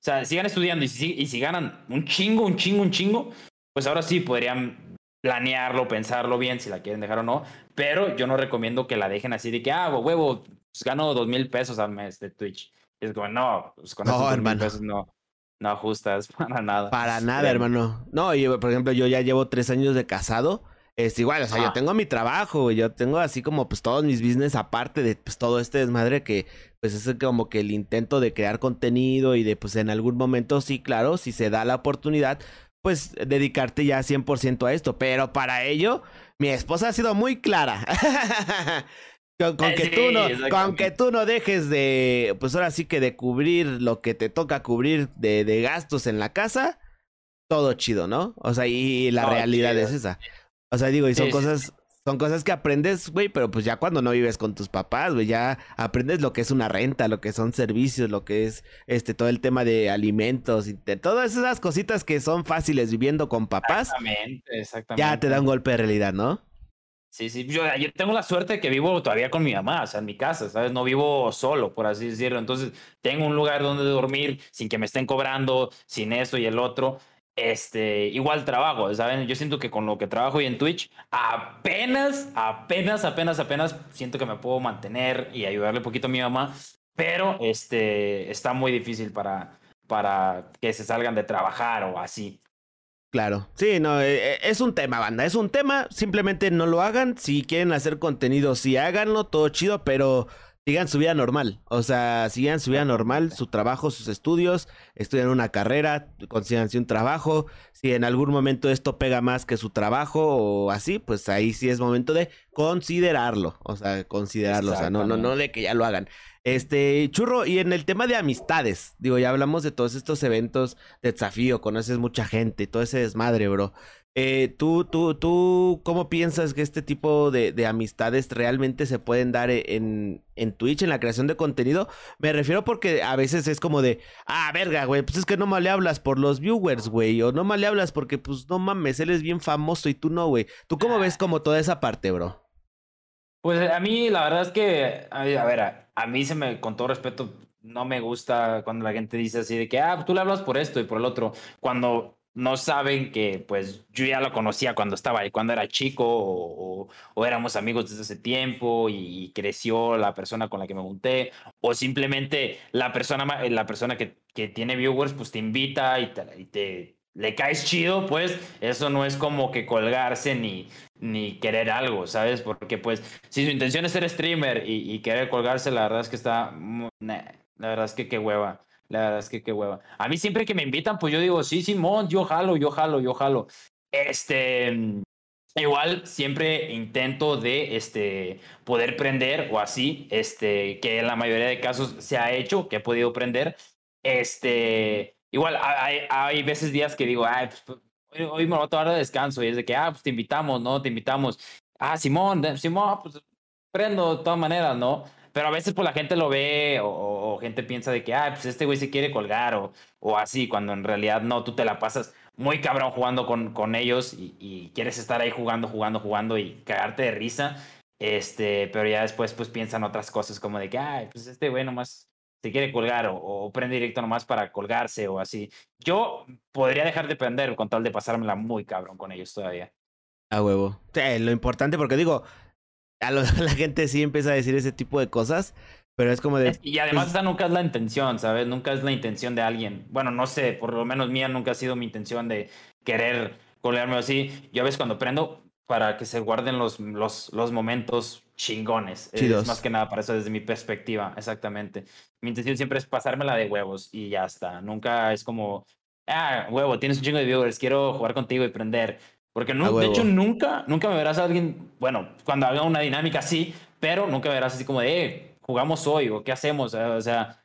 O sea, sigan estudiando y si, y si ganan un chingo, un chingo, un chingo, pues ahora sí podrían planearlo, pensarlo bien si la quieren dejar o no, pero yo no recomiendo que la dejen así de que, ah, huevo, pues gano dos mil pesos al mes de Twitch. es como, no, pues con esos dos mil pesos no, no ajustas *laughs* para nada. Para nada, hermano. No, yo, por ejemplo, yo ya llevo tres años de casado es igual, o sea, yo tengo mi trabajo, yo tengo así como pues todos mis business aparte de pues todo este desmadre que pues es como que el intento de crear contenido y de pues en algún momento sí, claro, si se da la oportunidad, pues dedicarte ya 100% a esto, pero para ello mi esposa ha sido muy clara. *laughs* con, eh, que tú no, con que tú no dejes de, pues ahora sí que de cubrir lo que te toca cubrir de, de gastos en la casa, todo chido, ¿no? O sea, y la realidad es esa. O sea, digo, y son cosas, son cosas que aprendes, güey, pero pues ya cuando no vives con tus papás, güey, ya aprendes lo que es una renta, lo que son servicios, lo que es este todo el tema de alimentos y de todas esas cositas que son fáciles viviendo con papás. Exactamente, exactamente. Ya te da un golpe de realidad, ¿no? Sí, sí, yo, yo, tengo la suerte de que vivo todavía con mi mamá, o sea, en mi casa, ¿sabes? No vivo solo, por así decirlo. Entonces, tengo un lugar donde dormir sin que me estén cobrando, sin eso y el otro este, igual trabajo, ¿saben? Yo siento que con lo que trabajo y en Twitch, apenas, apenas, apenas, apenas siento que me puedo mantener y ayudarle un poquito a mi mamá, pero este, está muy difícil para, para que se salgan de trabajar o así. Claro, sí, no, eh, eh, es un tema, banda, es un tema, simplemente no lo hagan, si quieren hacer contenido, sí háganlo, todo chido, pero sigan su vida normal. O sea, sigan su vida normal, su trabajo, sus estudios, estudian una carrera, consíganse un trabajo. Si en algún momento esto pega más que su trabajo o así, pues ahí sí es momento de considerarlo. O sea, considerarlo. O sea, no, no, no de que ya lo hagan. Este, churro, y en el tema de amistades, digo, ya hablamos de todos estos eventos de desafío, conoces mucha gente, todo ese desmadre, bro. Eh, ¿tú, tú, ¿Tú cómo piensas que este tipo de, de amistades realmente se pueden dar e, en, en, Twitch, en la creación de contenido? Me refiero porque a veces es como de, ah, verga, güey, pues es que no mal le hablas por los viewers, güey, o no mal le hablas porque, pues no mames, él es bien famoso y tú no, güey. ¿Tú cómo ves como toda esa parte, bro? Pues a mí la verdad es que, a ver, a, mí se me, con todo respeto, no me gusta cuando la gente dice así de que, ah, tú le hablas por esto y por el otro, cuando no saben que pues yo ya lo conocía cuando estaba cuando era chico o, éramos amigos desde ese tiempo y, creció la persona con la que me junté o simplemente la persona, la persona que, que tiene viewers pues te invita y te, y te le caes chido, pues eso no es como que colgarse ni, ni querer algo, ¿sabes? Porque pues si su intención es ser streamer y, querer colgarse, la verdad es que está... la verdad es que qué hueva. La verdad es que qué hueva. A mí siempre que me invitan, pues yo digo, sí, Simón, yo jalo, yo jalo, yo jalo. Este, igual siempre intento de este, poder prender o así, este, que en la mayoría de casos se ha hecho, que he podido prender. Este, igual hay, hay veces días que digo, ay, pues, hoy, me voy a tomar de descanso y es de que, ah, pues te invitamos, ¿no? Te invitamos. Ah, Simón, Simón, pues prendo de todas maneras, ¿no? Pero a veces pues la gente lo ve o, gente piensa de que, ah, pues este güey se quiere colgar o, o así, cuando en realidad no, tú te la pasas muy cabrón jugando con, con ellos y, quieres estar ahí jugando, jugando, jugando y cagarte de risa. Este, pero ya después pues piensan otras cosas como de que, ay, pues este güey nomás se quiere colgar o, o, prende directo nomás para colgarse o así. Yo podría dejar de prender con tal de pasármela muy cabrón con ellos todavía. A huevo. lo importante porque digo, a, *laughs* la gente sí empieza a decir ese tipo de cosas, pero es como de... Y además pues esa nunca es la intención, ¿sabes? Nunca es la intención de alguien. Bueno, no sé, por lo menos mía nunca ha sido mi intención de querer colgarme así. Yo a veces cuando prendo, para que se guarden los, los, los momentos chingones. Es más que nada para eso desde mi perspectiva, exactamente. Mi intención siempre es pasármela de huevos y ya está. Nunca es como, ah, huevo, tienes un chingo de viewers, quiero jugar contigo y prender. Porque no, de hecho nunca, nunca me verás a alguien, bueno, cuando haga una dinámica así, pero nunca me verás así como de, eh, jugamos hoy o qué hacemos, o sea,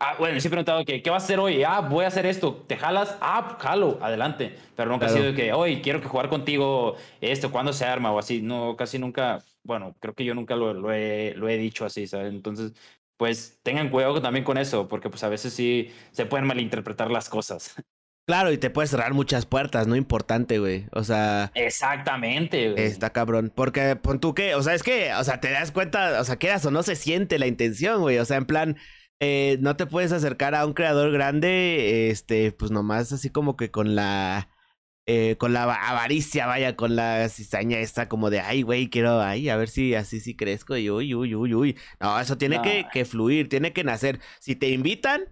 ah, bueno, sí he preguntado que, ¿qué vas a hacer hoy? Ah, voy a hacer esto, ¿te jalas? Ah, jalo, adelante. Pero nunca ha sido que, hoy quiero que jugar contigo esto, ¿cuándo se arma o así? No, casi nunca, bueno, creo que yo nunca lo, lo, he, lo he dicho así, ¿sabes? Entonces, pues tengan cuidado también con eso, porque pues a veces sí se pueden malinterpretar las cosas. *laughs* Claro, y te puedes cerrar muchas puertas, ¿no? Importante, güey. O sea. Exactamente, güey. Está cabrón. Porque, pon tú qué, o sea, es que, o sea, te das cuenta, o sea, quedas o no se siente la intención, güey. O sea, en plan, eh, no te puedes acercar a un creador grande, este, pues nomás así como que con la. Eh, con la avaricia, vaya, con la cizaña esta como de, ay, güey, quiero, ay, a ver si así sí crezco y uy, uy, uy, uy. No, eso tiene que, que fluir, tiene que nacer. Si te invitan,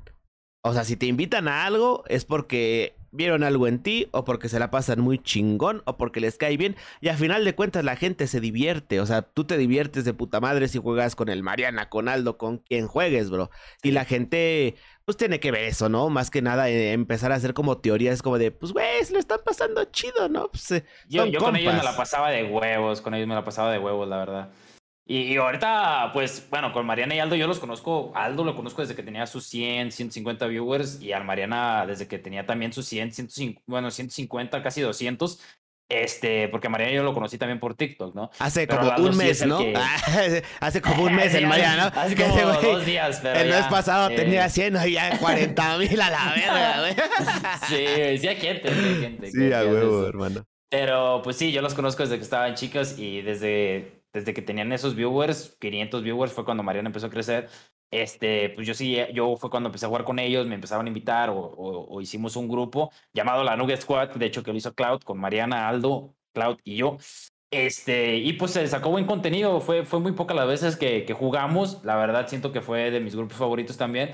o sea, si te invitan a algo es porque vieron algo en ti o porque se la pasan muy chingón o porque les cae bien y al final de cuentas la gente se divierte, o sea, tú te diviertes de puta madre si juegas con el Mariana, con Aldo, con quien juegues, bro. Y la gente pues tiene que ver eso, ¿no? Más que nada eh, empezar a hacer como teorías como de, pues güey, se lo están pasando chido, ¿no? Pues, eh, yo, yo con ellos me la pasaba de huevos, con ellos me la pasaba de huevos, la verdad. Y, ahorita, pues, bueno, con Mariana y Aldo yo los conozco. Aldo lo conozco desde que tenía sus 100, 150 viewers y a Mariana desde que tenía también sus 100, 150, bueno, 150, casi 200. Este, porque Mariana yo lo conocí también por TikTok, ¿no? Hace como un mes, ¿no? *laughs* hace como un *laughs* mes el Mariana, ¿no? Hace como dos días, pero El mes pasado eh. tenía 100 y ya 40 mil a la verga, güey. *laughs* sí, sí hay gente, hay gente. Sí, a huevo, hermano. Pero, pues sí, yo los conozco desde que estaban chicos y desde desde que tenían esos viewers, 500 viewers, fue cuando Mariana empezó a crecer. Este, pues yo sí, yo fue cuando empecé a jugar con ellos, me empezaban a invitar o, o, hicimos un grupo llamado la Nugget Squad, de hecho que lo hizo Cloud con Mariana, Aldo, Cloud y yo. Este, y pues se sacó buen contenido, fue, fue muy pocas las veces que, que jugamos, la verdad siento que fue de mis grupos favoritos también,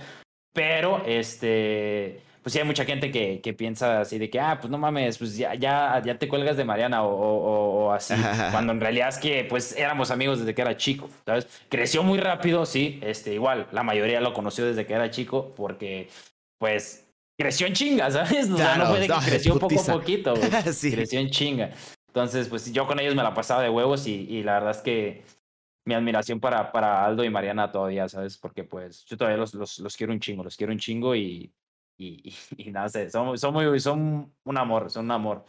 pero este pues sí hay mucha gente que, que, piensa así de que, ah, pues no mames, pues ya, ya, ya te cuelgas de Mariana o, o, así, *laughs* cuando en realidad es que pues éramos amigos desde que era chico, ¿sabes? Creció muy rápido, sí, este, igual, la mayoría lo conoció desde que era chico porque pues creció en chinga, ¿sabes? O sea, no fue de que creció poco a poquito, *laughs* creció en chinga. Entonces, pues yo con ellos me la pasaba de huevos y, y la verdad es que mi admiración para, para Aldo y Mariana todavía, ¿sabes? Porque pues yo todavía los, los, los quiero un chingo, los quiero un chingo y, y, y, *laughs* nada, sé, son, son, muy, son un amor, son un amor.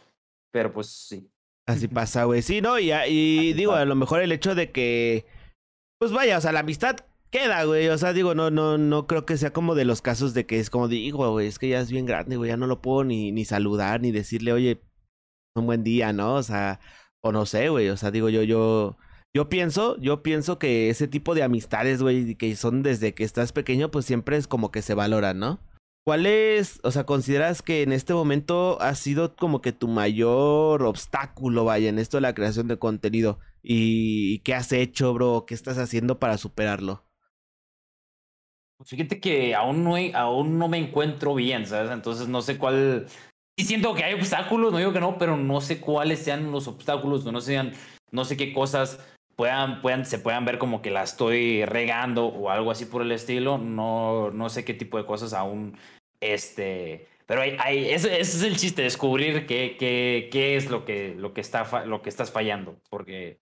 Pero pues sí. Así *laughs* pasa, güey. Sí, ¿no? Y, y digo, a lo mejor el hecho de que, pues vaya, o sea, la amistad queda, güey. O sea, digo, no, no, no creo que sea como de los casos de que es como digo, güey, es que ya es bien grande, güey, ya no lo puedo ni, ni saludar, ni decirle, oye, un buen día, ¿no? O sea, o no sé, güey. O sea, digo, yo, yo, Yo pienso, yo pienso que ese tipo de amistades, güey, que son desde que estás pequeño, pues siempre es como que se valoran, ¿no? ¿Cuál es, o sea, consideras que en este momento ha sido como que tu mayor obstáculo, vaya, en esto de la creación de contenido? ¿Y qué has hecho, bro? ¿Qué estás haciendo para superarlo? Pues fíjate que aún no, aún no me encuentro bien, ¿sabes? Entonces no sé cuál... Y siento que hay obstáculos, no digo que no, pero no sé cuáles sean los obstáculos, no, sean, no sé qué cosas puedan, puedan, se puedan ver como que la estoy regando o algo así por el estilo. No, no sé qué tipo de cosas aún, este, pero hay, hay ese, es el chiste, descubrir qué, qué, qué es lo que, lo, que está, lo que estás fallando, porque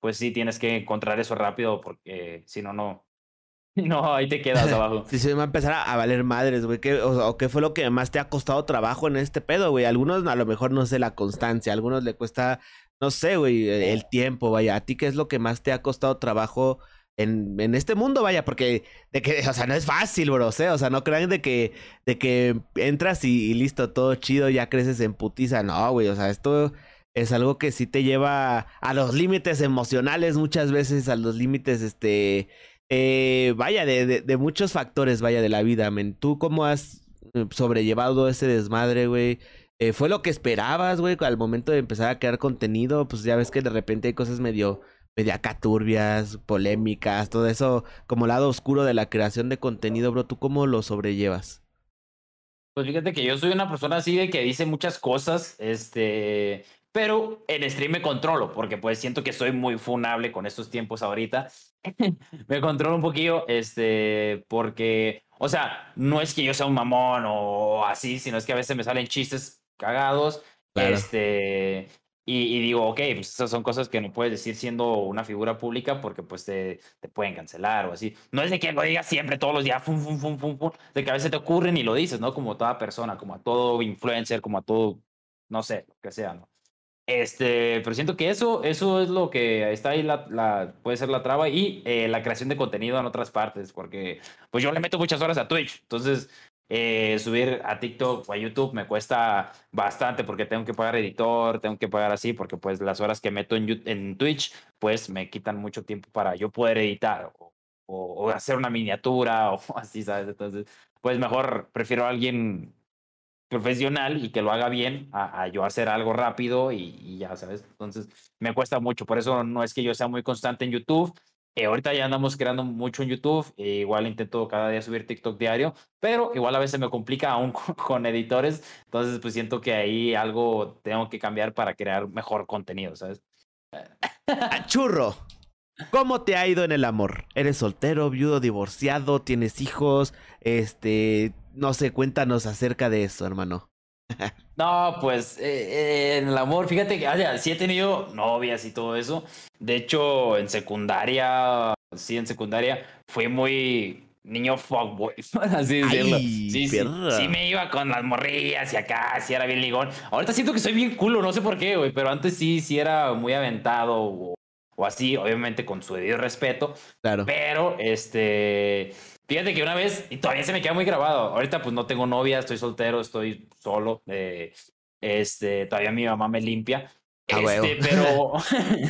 pues sí tienes que encontrar eso rápido, porque si no, no, *laughs* no, ahí te quedas *laughs* abajo. Sí, se va a empezar a, valer madres, güey. ¿Qué, o, ¿Qué fue lo que más te ha costado trabajo en este pedo, güey? Algunos a lo mejor no sé la constancia, a algunos le cuesta no sé, güey, e, el tiempo, vaya, ¿a ti qué es lo que más te ha costado trabajo en, en este mundo, vaya? Porque, de que, o sea, no es fácil, bro, o sea, no crean de que, de que entras y, listo, todo chido, ya creces en putiza, no, güey, o sea, esto es algo que sí te lleva a los límites emocionales muchas veces, a los límites, este, eh, vaya, de, de, de, muchos factores, vaya, de la vida, men. ¿Tú cómo has eh, sobrellevado ese desmadre, güey? Eh, ¿Fue lo que esperabas, güey, al momento de empezar a crear contenido? Pues ya ves que de repente hay cosas medio, medio acá turbias, polémicas, todo eso, como lado oscuro de la creación de contenido, bro. ¿Tú cómo lo sobrellevas? Pues fíjate que yo soy una persona así de que dice muchas cosas, este, pero en stream me controlo, porque pues siento que soy muy funable con estos tiempos ahorita. *laughs* me controlo un poquillo, este, porque, o sea, no es que yo sea un mamón o así, sino es que a veces me salen chistes cagados. Este, y, digo, ok, pues esas son cosas que no puedes decir siendo una figura pública porque pues te, te pueden cancelar o así. No es de que lo digas siempre, todos los días, fum, fum, fum, fum, fum, de que a veces te ocurren y lo dices, ¿no? Como toda persona, como a todo influencer, como a todo, no sé, lo que sea, ¿no? Este, pero siento que eso, eso es lo que está ahí, la, la puede ser la traba y eh, la creación de contenido en otras partes, porque pues yo le meto muchas horas a Twitch, entonces eh, subir a TikTok o a YouTube me cuesta bastante porque tengo que pagar editor, tengo que pagar así, porque pues las horas que meto en, en Twitch, pues me quitan mucho tiempo para yo poder editar o, o, hacer una miniatura *laughs* o así, ¿sabes? Entonces, pues mejor prefiero a alguien profesional y que lo haga bien a, yo hacer algo rápido y, y, ya, ¿sabes? Entonces, me cuesta mucho, por eso no es que yo sea muy constante en YouTube eh, ahorita ya andamos creando mucho en YouTube, eh, igual intento cada día subir TikTok diario, pero igual a veces me complica aún *laughs* con, editores, entonces pues siento que ahí algo tengo que cambiar para crear mejor contenido, ¿sabes? Ah, *laughs* churro, ¿cómo te ha ido en el amor? ¿Eres soltero, viudo, divorciado, tienes hijos? Este, no sé, cuéntanos acerca de eso, hermano. No, pues eh, en el amor, fíjate que o sí he tenido novias y todo eso. De hecho, en secundaria, sí, en secundaria, fui muy niño fuckboy, *laughs* así decirlo. sí, sí, sí, me iba con las morrillas y acá, sí era bien ligón. Ahorita siento que soy bien culo, no sé por qué, güey, pero antes sí, sí era muy aventado o, o así, obviamente con su debido respeto. Claro. Pero, este Fíjate que una vez, y todavía se me queda muy grabado, ahorita pues no tengo novia, estoy soltero, estoy solo, eh, este, todavía mi mamá me limpia, ah, este, pero,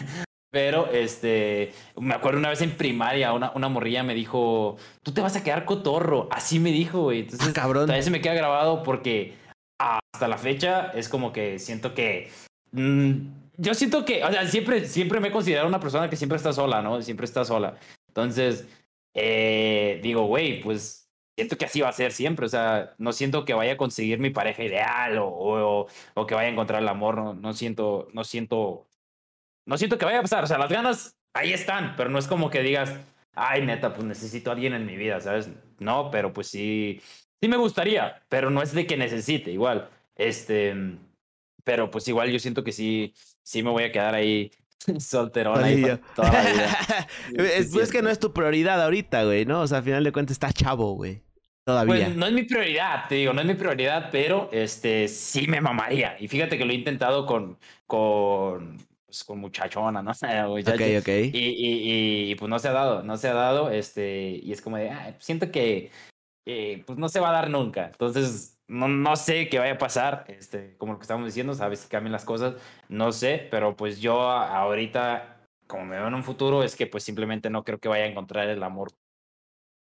*laughs* pero, este, me acuerdo una vez en primaria, una, una morrilla me dijo, tú te vas a quedar cotorro, así me dijo, güey, entonces ah, cabrón. todavía se me queda grabado porque hasta la fecha es como que siento que... Mm, yo siento que, o sea, siempre, siempre me he considerado una persona que siempre está sola, ¿no? Siempre está sola. Entonces, eh, digo, güey, pues siento que así va a ser siempre. O sea, no siento que vaya a conseguir mi pareja ideal o, o, que vaya a encontrar el amor. No, no, siento, no siento, no siento que vaya a pasar. O sea, las ganas ahí están, pero no es como que digas, ay, neta, pues necesito a alguien en mi vida, ¿sabes? No, pero pues sí, sí me gustaría, pero no es de que necesite, igual. Este, pero pues igual yo siento que sí, sí me voy a quedar ahí *laughs* Solterona y toda la vida. *laughs* es, que no es tu prioridad ahorita, güey, ¿no? O sea, al final de cuentas está chavo, güey. Todavía. Pues no es mi prioridad, te digo, no es mi prioridad, pero este sí me mamaría. Y fíjate que lo he intentado con, con, pues, con muchachona, ¿no? *laughs* Ok, ok. Y, y, y, pues no se ha dado, no se ha dado, este, y es como de, siento que eh, pues no se va a dar nunca. Entonces, no, no sé qué vaya a pasar, este, como lo que estamos diciendo, sabes si cambian las cosas, no sé, pero pues yo ahorita como me veo en un futuro, es que pues simplemente no creo que vaya a encontrar el amor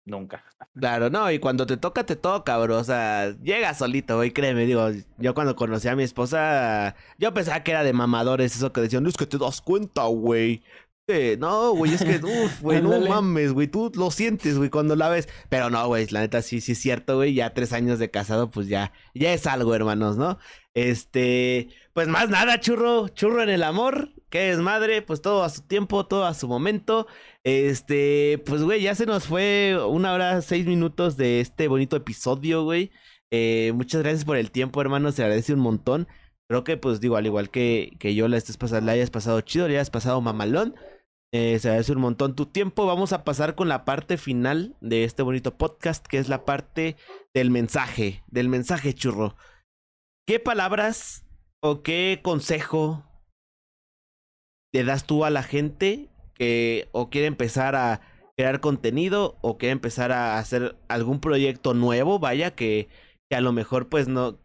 nunca. Claro, no, y cuando te toca, te toca, bro. O sea, llega solito, güey, créeme. Digo, yo cuando conocí a mi esposa, yo pensaba que era de mamadores, eso que decían, es que te das cuenta, güey. No, güey, es que, uff, *laughs* güey, no mames, güey, tú lo sientes, güey, cuando la ves. Pero no, güey, la neta sí, sí es cierto, güey, ya tres años de casado, pues ya, ya es algo, hermanos, ¿no? Este, pues más nada, churro, churro en el amor, que es madre, pues todo a su tiempo, todo a su momento. Este, pues güey, ya se nos fue una hora, seis minutos de este bonito episodio, güey. Eh, muchas gracias por el tiempo, hermano, se agradece un montón. Creo que, pues digo, al igual que, que yo la, estés pasando, la hayas pasado chido, le hayas pasado mamalón. Eh, se agradece un montón tu tiempo. Vamos a pasar con la parte final de este bonito podcast, que es la parte del mensaje, del mensaje churro. ¿Qué palabras o qué consejo le das tú a la gente que o quiere empezar a crear contenido o quiere empezar a hacer algún proyecto nuevo, vaya, que, que a lo mejor pues no,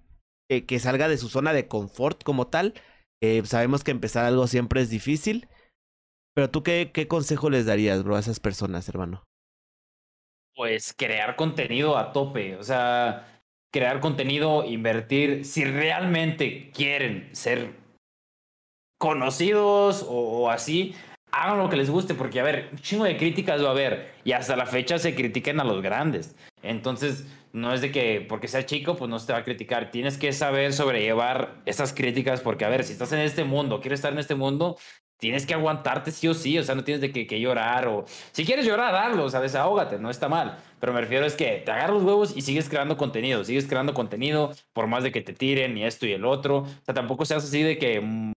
que, salga de su zona de confort como tal. Eh, sabemos que empezar algo siempre es difícil. Pero tú qué, qué consejo les darías, bro, a esas personas, hermano? Pues crear contenido a tope. O sea, crear contenido, invertir, si realmente quieren ser conocidos o, así, hagan lo que les guste, porque a ver, un chingo de críticas va a haber, y hasta la fecha se critiquen a los grandes. Entonces, no es de que porque sea chico, pues no se te va a criticar. Tienes que saber sobrellevar esas críticas, porque a ver, si estás en este mundo, quieres estar en este mundo, tienes que aguantarte sí o sí, o sea, no tienes de que, llorar o si quieres llorar, hazlo, o sea, desahógate, no está mal, pero me refiero es que te agarras los huevos y sigues creando contenido, sigues creando contenido por más de que te tiren y esto y el otro, o sea, tampoco seas así de que,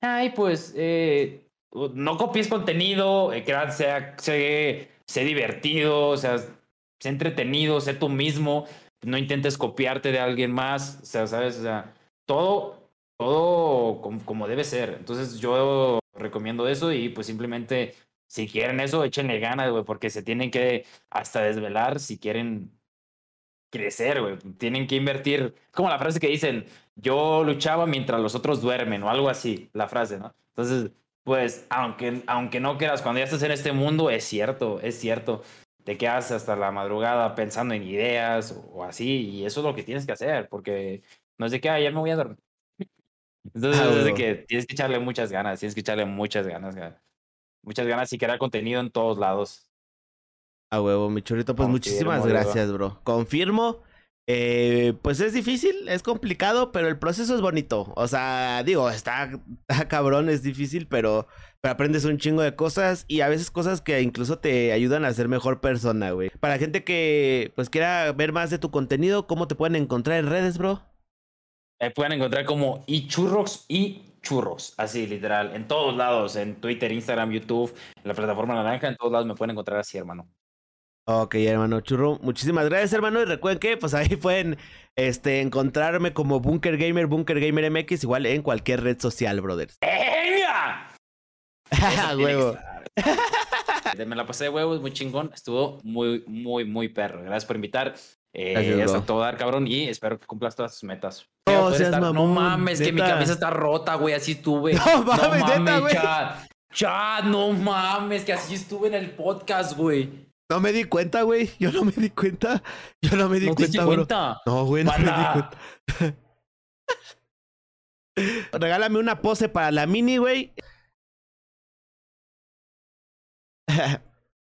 ay, pues, eh, no copies contenido, eh, sea, sé, sé divertido, o sea, sé entretenido, sé tú mismo, no intentes copiarte de alguien más, o sea, sabes, o sea, todo, todo como, como debe ser, entonces yo recomiendo eso y pues simplemente si quieren eso, échenle ganas, güey, porque se tienen que hasta desvelar si quieren crecer, güey. Tienen que invertir. Como la frase que dicen, yo luchaba mientras los otros duermen o algo así, la frase, ¿no? Entonces, pues, aunque, aunque no quieras, cuando ya estás en este mundo, es cierto, es cierto. Te quedas hasta la madrugada pensando en ideas o, así, y eso es lo que tienes que hacer, porque no es de que, ah, me voy a dormir. Entonces, ah, es de que tienes que echarle muchas ganas, tienes que echarle muchas ganas, muchas ganas y crear contenido en todos lados. A huevo, mi chorrito, pues muchísimas gracias, bro. Confirmo. Eh, pues es difícil, es complicado, pero el proceso es bonito. O sea, digo, está, está cabrón, es difícil, pero, pero, aprendes un chingo de cosas y a veces cosas que incluso te ayudan a ser mejor persona, güey. Para gente que pues quiera ver más de tu contenido, ¿cómo te pueden encontrar en redes, bro? Me pueden encontrar como y churros y churros, así literal, en todos lados, en Twitter, Instagram, YouTube, en la plataforma naranja, en todos lados me pueden encontrar así, hermano. Ok, hermano Churro, muchísimas gracias, hermano. Y recuerden que, pues ahí *laughs* pueden este, encontrarme como Bunker Gamer, Bunker Gamer MX, igual en cualquier red social, brothers. *laughs* ¡Venga! *laughs* huevo. Me la pasé de huevos, muy chingón. Estuvo muy, muy, muy perro. Gracias por invitar. Eh, a todo dar, cabrón, y espero que cumplas todas tus metas. No, no mames, que mi camisa está rota, güey, así estuve. *laughs* No mames, no mames Chat, no mames, que así estuve en el podcast, güey. No me di cuenta, güey. Yo no me di cuenta. Yo no me di cuenta, bro. No, güey, no me di cuenta. *laughs* Regálame una pose para la mini, güey. *laughs*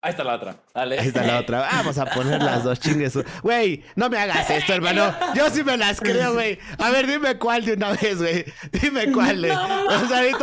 Ahí está la otra. Dale. Ahí está la otra. *laughs* Vamos a poner las dos chingues. Güey, no me hagas esto, hermano. Yo sí me las creo, güey. A ver, dime cuál de una vez, güey. Dime cuál. No. O sea, ahorita